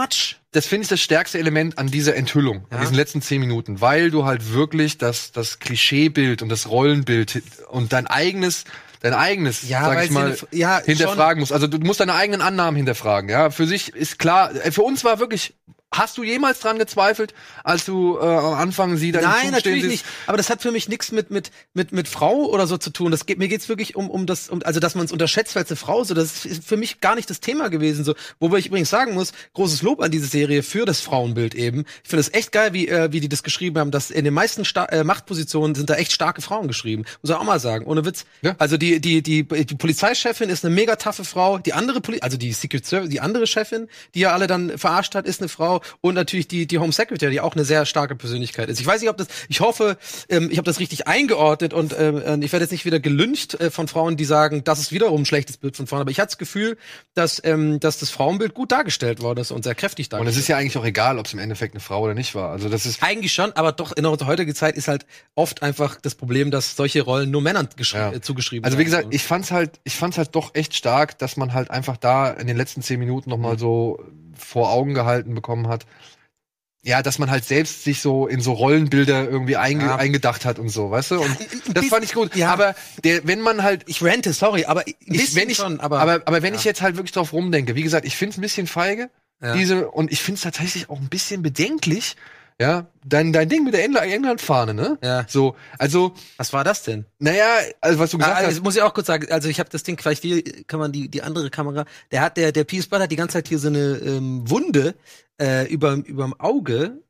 das finde ich das stärkste Element an dieser Enthüllung, Ja. an diesen letzten zehn Minuten, weil du halt wirklich das, das Klischeebild und das Rollenbild und dein eigenes, dein eigenes, Ja, sag ich mal, ja, hinterfragen musst. Also du musst deine eigenen Annahmen hinterfragen. Ja, für sich ist klar. äh, Für uns war wirklich. Hast du jemals dran gezweifelt, als du äh, am Anfang sie da im Nein, natürlich stehen nicht. Aber das hat für mich nichts mit mit mit mit Frau oder so zu tun. Das geht mir geht's wirklich um um das um, also dass man es unterschätzt, es eine Frau ist. So, das ist für mich gar nicht das Thema gewesen. So, wobei ich übrigens sagen muss, großes Lob an diese Serie für das Frauenbild eben. Ich finde es echt geil, wie äh, wie die das geschrieben haben, dass in den meisten Sta äh, Machtpositionen sind da echt starke Frauen geschrieben. Muss ich auch mal sagen, ohne Witz. Ja. Also die die die die Polizeichefin ist eine mega taffe Frau. Die andere Poli also die Secret Service, die andere Chefin, die ja alle dann verarscht hat, ist eine Frau. Und natürlich die, die Home Secretary, die auch eine sehr starke Persönlichkeit ist. Ich weiß nicht, ob das, ich hoffe, ähm, ich habe das richtig eingeordnet und äh, ich werde jetzt nicht wieder gelüncht äh, von Frauen, die sagen, das ist wiederum ein schlechtes Bild von Frauen, aber ich hatte das Gefühl, dass, ähm, dass das Frauenbild gut dargestellt worden ist und sehr kräftig Und dargestellt. es ist ja eigentlich auch egal, ob es im Endeffekt eine Frau oder nicht war. Also das ist eigentlich schon, aber doch in unserer heutigen Zeit ist halt oft einfach das Problem, dass solche Rollen nur Männern Ja. äh, zugeschrieben Also wie werden. gesagt, ich fand's halt, ich fand's halt doch echt stark, dass man halt einfach da in den letzten zehn Minuten noch Mhm. mal so vor Augen gehalten bekommen hat. Ja, dass man halt selbst sich so in so Rollenbilder irgendwie einge Ja. eingedacht hat und so, weißt du? Und das fand ich gut. Ja. Aber der, wenn man halt, ich rente, sorry, aber ich, wenn ich, schon, aber, aber, aber, wenn ja. ich jetzt halt wirklich drauf rumdenke, wie gesagt, ich find's ein bisschen feige, Ja. diese, und ich find's tatsächlich auch ein bisschen bedenklich, ja, dein, dein Ding mit der Engl- England-Fahne, ne? Ja. So, also, was war das denn? naja, also was du gesagt Ah, hast, also muss ich auch kurz sagen, also ich habe das Ding, vielleicht die, kann man die die andere Kamera, der hat der der Peace Bud hat die ganze Zeit hier so eine ähm, Wunde äh, über überm Auge,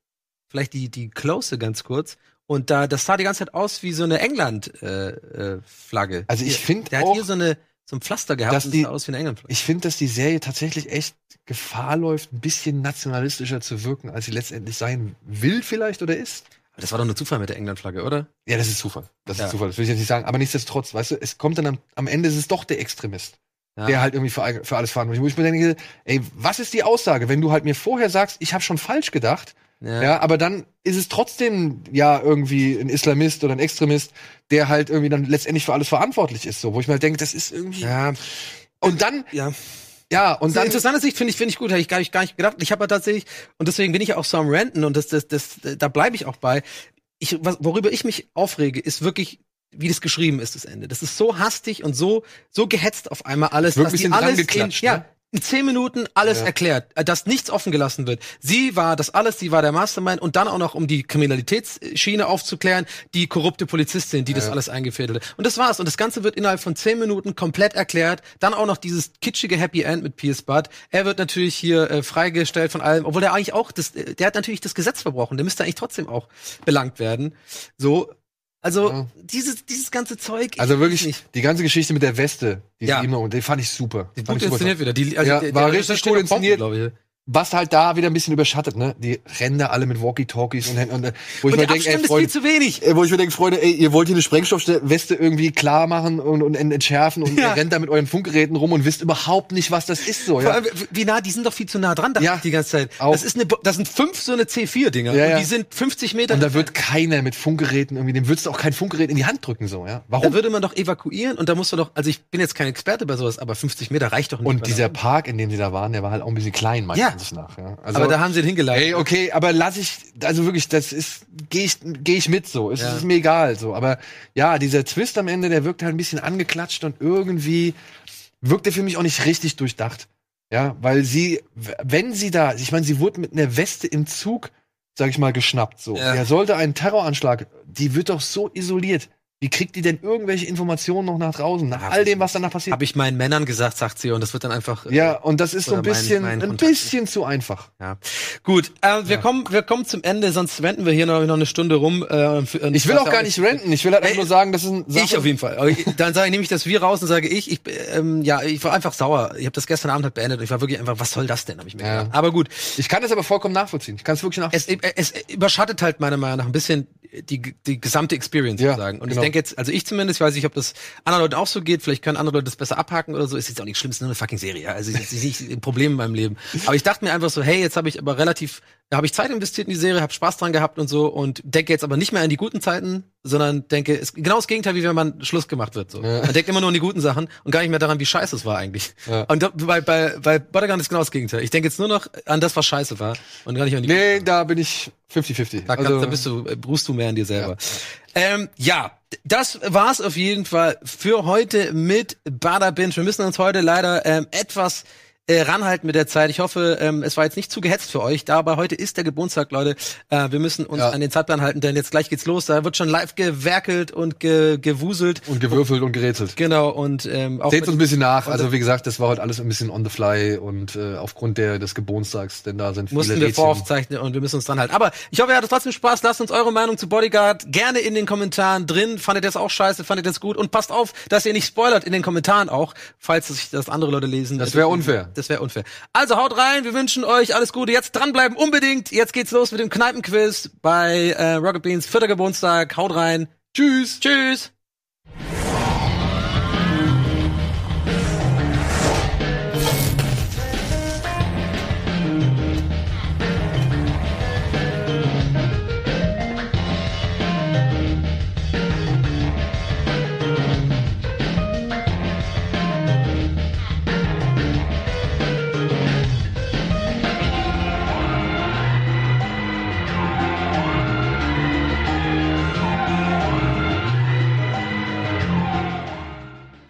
vielleicht die die Close ganz kurz und da das sah die ganze Zeit aus wie so eine England äh, äh, Flagge. Also ich Hier- find der hat auch, hier so eine so ein Pflaster gehabt dass und die- aus wie eine England Flagge. Ich finde, dass die Serie tatsächlich echt Gefahr läuft, ein bisschen nationalistischer zu wirken, als sie letztendlich sein will vielleicht oder ist. Das war doch nur Zufall mit der England Flagge, oder? Ja, das ist Zufall. Das Ja. ist Zufall, das will ich jetzt nicht sagen. Aber nichtsdestotrotz, weißt du, es kommt dann am, am Ende ist es doch der Extremist, Ja. der halt irgendwie für, für alles verantwortlich ist. Wo ich mir denke, ey, was ist die Aussage, wenn du halt mir vorher sagst, ich habe schon falsch gedacht, ja. ja. aber dann ist es trotzdem ja irgendwie ein Islamist oder ein Extremist, der halt irgendwie dann letztendlich für alles verantwortlich ist, so, wo ich mir halt denke, das ist irgendwie. ja. Und dann, ja. ja, und dann. interessante Sicht finde ich finde ich gut, hätte ich gar nicht gar nicht gedacht. Ich habe tatsächlich und deswegen bin ich auch so am Ranten und das das das da bleibe ich auch bei. Ich was, worüber ich mich aufrege, ist wirklich wie das geschrieben ist das Ende. Das ist so hastig und so so gehetzt auf einmal alles, Wird ein dass die bisschen alles in, ja, ne? In zehn Minuten alles Ja. erklärt, äh, dass nichts offen gelassen wird. Sie war das alles, sie war der Mastermind und dann auch noch um die Kriminalitätsschiene aufzuklären, die korrupte Polizistin, die das Ja. alles eingefädelt hat. Und das war's. Und das Ganze wird innerhalb von zehn Minuten komplett erklärt. Dann auch noch dieses kitschige Happy End mit Pierce Budd. Er wird natürlich hier äh, freigestellt von allem, obwohl der eigentlich auch das, äh, der hat natürlich das Gesetz verbrochen. Der müsste eigentlich trotzdem auch belangt werden. So. Also Ja. dieses dieses ganze Zeug. Also wirklich, nicht. die ganze Geschichte mit der Weste, die Ja. sie immer, und die fand ich super. Die Fand gut ich super. inszeniert wieder. Die, also Ja, der, war der richtig Bomben, inszeniert. ich. Was halt da wieder ein bisschen überschattet, ne? Die rennen da alle mit Walkie-Talkies und, und äh, wo ich Und mir denke, ey, Abstand ist viel Freunde, zu wenig. äh, wo ich mir denke, Freunde, ey, ihr wollt hier eine Sprengstoffweste irgendwie klar machen und, und ent- entschärfen und Ja. ihr rennt da mit euren Funkgeräten rum und wisst überhaupt nicht, was das ist so, Vor ja. allem, wie nah, die sind doch viel zu nah dran, dachte Ja. ich die ganze Zeit. Auch. Das ist eine, das sind fünf so eine C4-Dinger. Ja, und ja. die sind 50 Meter. Und da wird keiner mit Funkgeräten irgendwie, dem würdest du auch kein Funkgerät in die Hand drücken, so, ja. Da Warum? würde man doch evakuieren und da musst du doch, also ich bin jetzt kein Experte bei sowas, aber 50 Meter reicht doch nicht. Und dieser Park, in dem sie da waren, der war halt auch ein bisschen klein, meiner Ja. Ansicht nach, ja. Also, aber da haben sie ihn hingeleitet. Ey, okay, aber lass ich, also wirklich, das ist, gehe ich, geh ich mit so. Es Ja. ist mir egal so. Aber ja, dieser Twist am Ende, der wirkt halt ein bisschen angeklatscht und irgendwie wirkt er für mich auch nicht richtig durchdacht. Ja, weil sie, wenn sie da, ich meine, sie wurde mit einer Weste im Zug, sag ich mal, geschnappt. So, Ja. er sollte einen Terroranschlag, die wird doch so isoliert. Wie kriegt die denn irgendwelche Informationen noch nach draußen, nach Ja, all dem, was danach passiert? Habe ich meinen Männern gesagt, sagt sie, und das wird dann einfach. äh, ja, und das ist so ein oder mein- bisschen, mein ein bisschen zu einfach. Ja. Gut, äh, wir Ja. kommen, wir kommen zum Ende, sonst wenden wir hier noch, noch eine Stunde rum. Äh, für- und Ich will auch gar nicht renten. Ich will halt einfach nur sagen, das ist ein Ich auf jeden Fall. Dann sage ich, nehme ich das wir raus und sage ich, ich ähm, ja, ich war einfach sauer. Ich habe das gestern Abend halt beendet und ich war wirklich einfach, was soll das denn, habe ich mir Ja. gedacht. Aber gut, Ich kann das aber vollkommen nachvollziehen. Ich kann es wirklich nachvollziehen. es, es überschattet halt meiner Meinung nach ein bisschen die, die gesamte Experience Ja, sozusagen. Und genau. ich denke jetzt, also ich zumindest, ich weiß nicht, ob das anderen Leuten auch so geht, vielleicht können andere Leute das besser abhaken oder so, ist jetzt auch nicht schlimm, es ist nur eine fucking Serie. Also ist nicht ein Problem in meinem Leben. Aber ich dachte mir einfach so, hey, jetzt habe ich aber relativ, da habe ich Zeit investiert in die Serie, habe Spaß dran gehabt und so und denke jetzt aber nicht mehr an die guten Zeiten, sondern denke, es genau das Gegenteil, wie wenn man Schluss gemacht wird. So. Ja. Man denkt immer nur an die guten Sachen und gar nicht mehr daran, wie scheiße es war eigentlich. Ja. Und bei, bei, bei Bodyguard ist genau das Gegenteil. Ich denke jetzt nur noch an das, was scheiße war und gar nicht an die nee, da bin ich 50-50. da, kannst, Also, da bist du, ruhst du mehr an dir selber. Ja, ähm, ja das war's auf jeden Fall für heute mit Bada Binge. Wir müssen uns heute leider ähm, etwas äh, ranhalten mit der Zeit. Ich hoffe, ähm, es war jetzt nicht zu gehetzt für euch. Da aber heute ist der Geburtstag, Leute. Äh, wir müssen uns Ja. an den Zeitplan halten, denn jetzt gleich geht's los. Da wird schon live gewerkelt und ge gewuselt. und gewürfelt und gerätselt. Genau, und ähm, auch Seht uns ein bisschen nach. Also wie gesagt, das war heute alles ein bisschen on the fly und äh, aufgrund der des Geburtstags, denn da sind viele mussten wir Rädchen. voraufzeichnen und wir müssen uns dran halten. Aber ich hoffe, ihr hattet trotzdem Spaß. Lasst uns eure Meinung zu Bodyguard gerne in den Kommentaren drin. Fandet ihr das auch scheiße? Fandet ihr das gut? Und passt auf, dass ihr nicht spoilert in den Kommentaren auch, falls sich das andere Leute lesen. Das wäre unfair. Das wäre unfair. Also haut rein, wir wünschen euch alles Gute. Jetzt dranbleiben unbedingt. Jetzt geht's los mit dem Kneipenquiz bei äh, Rocket Beans vierter Geburtstag. Haut rein. Tschüss. Tschüss.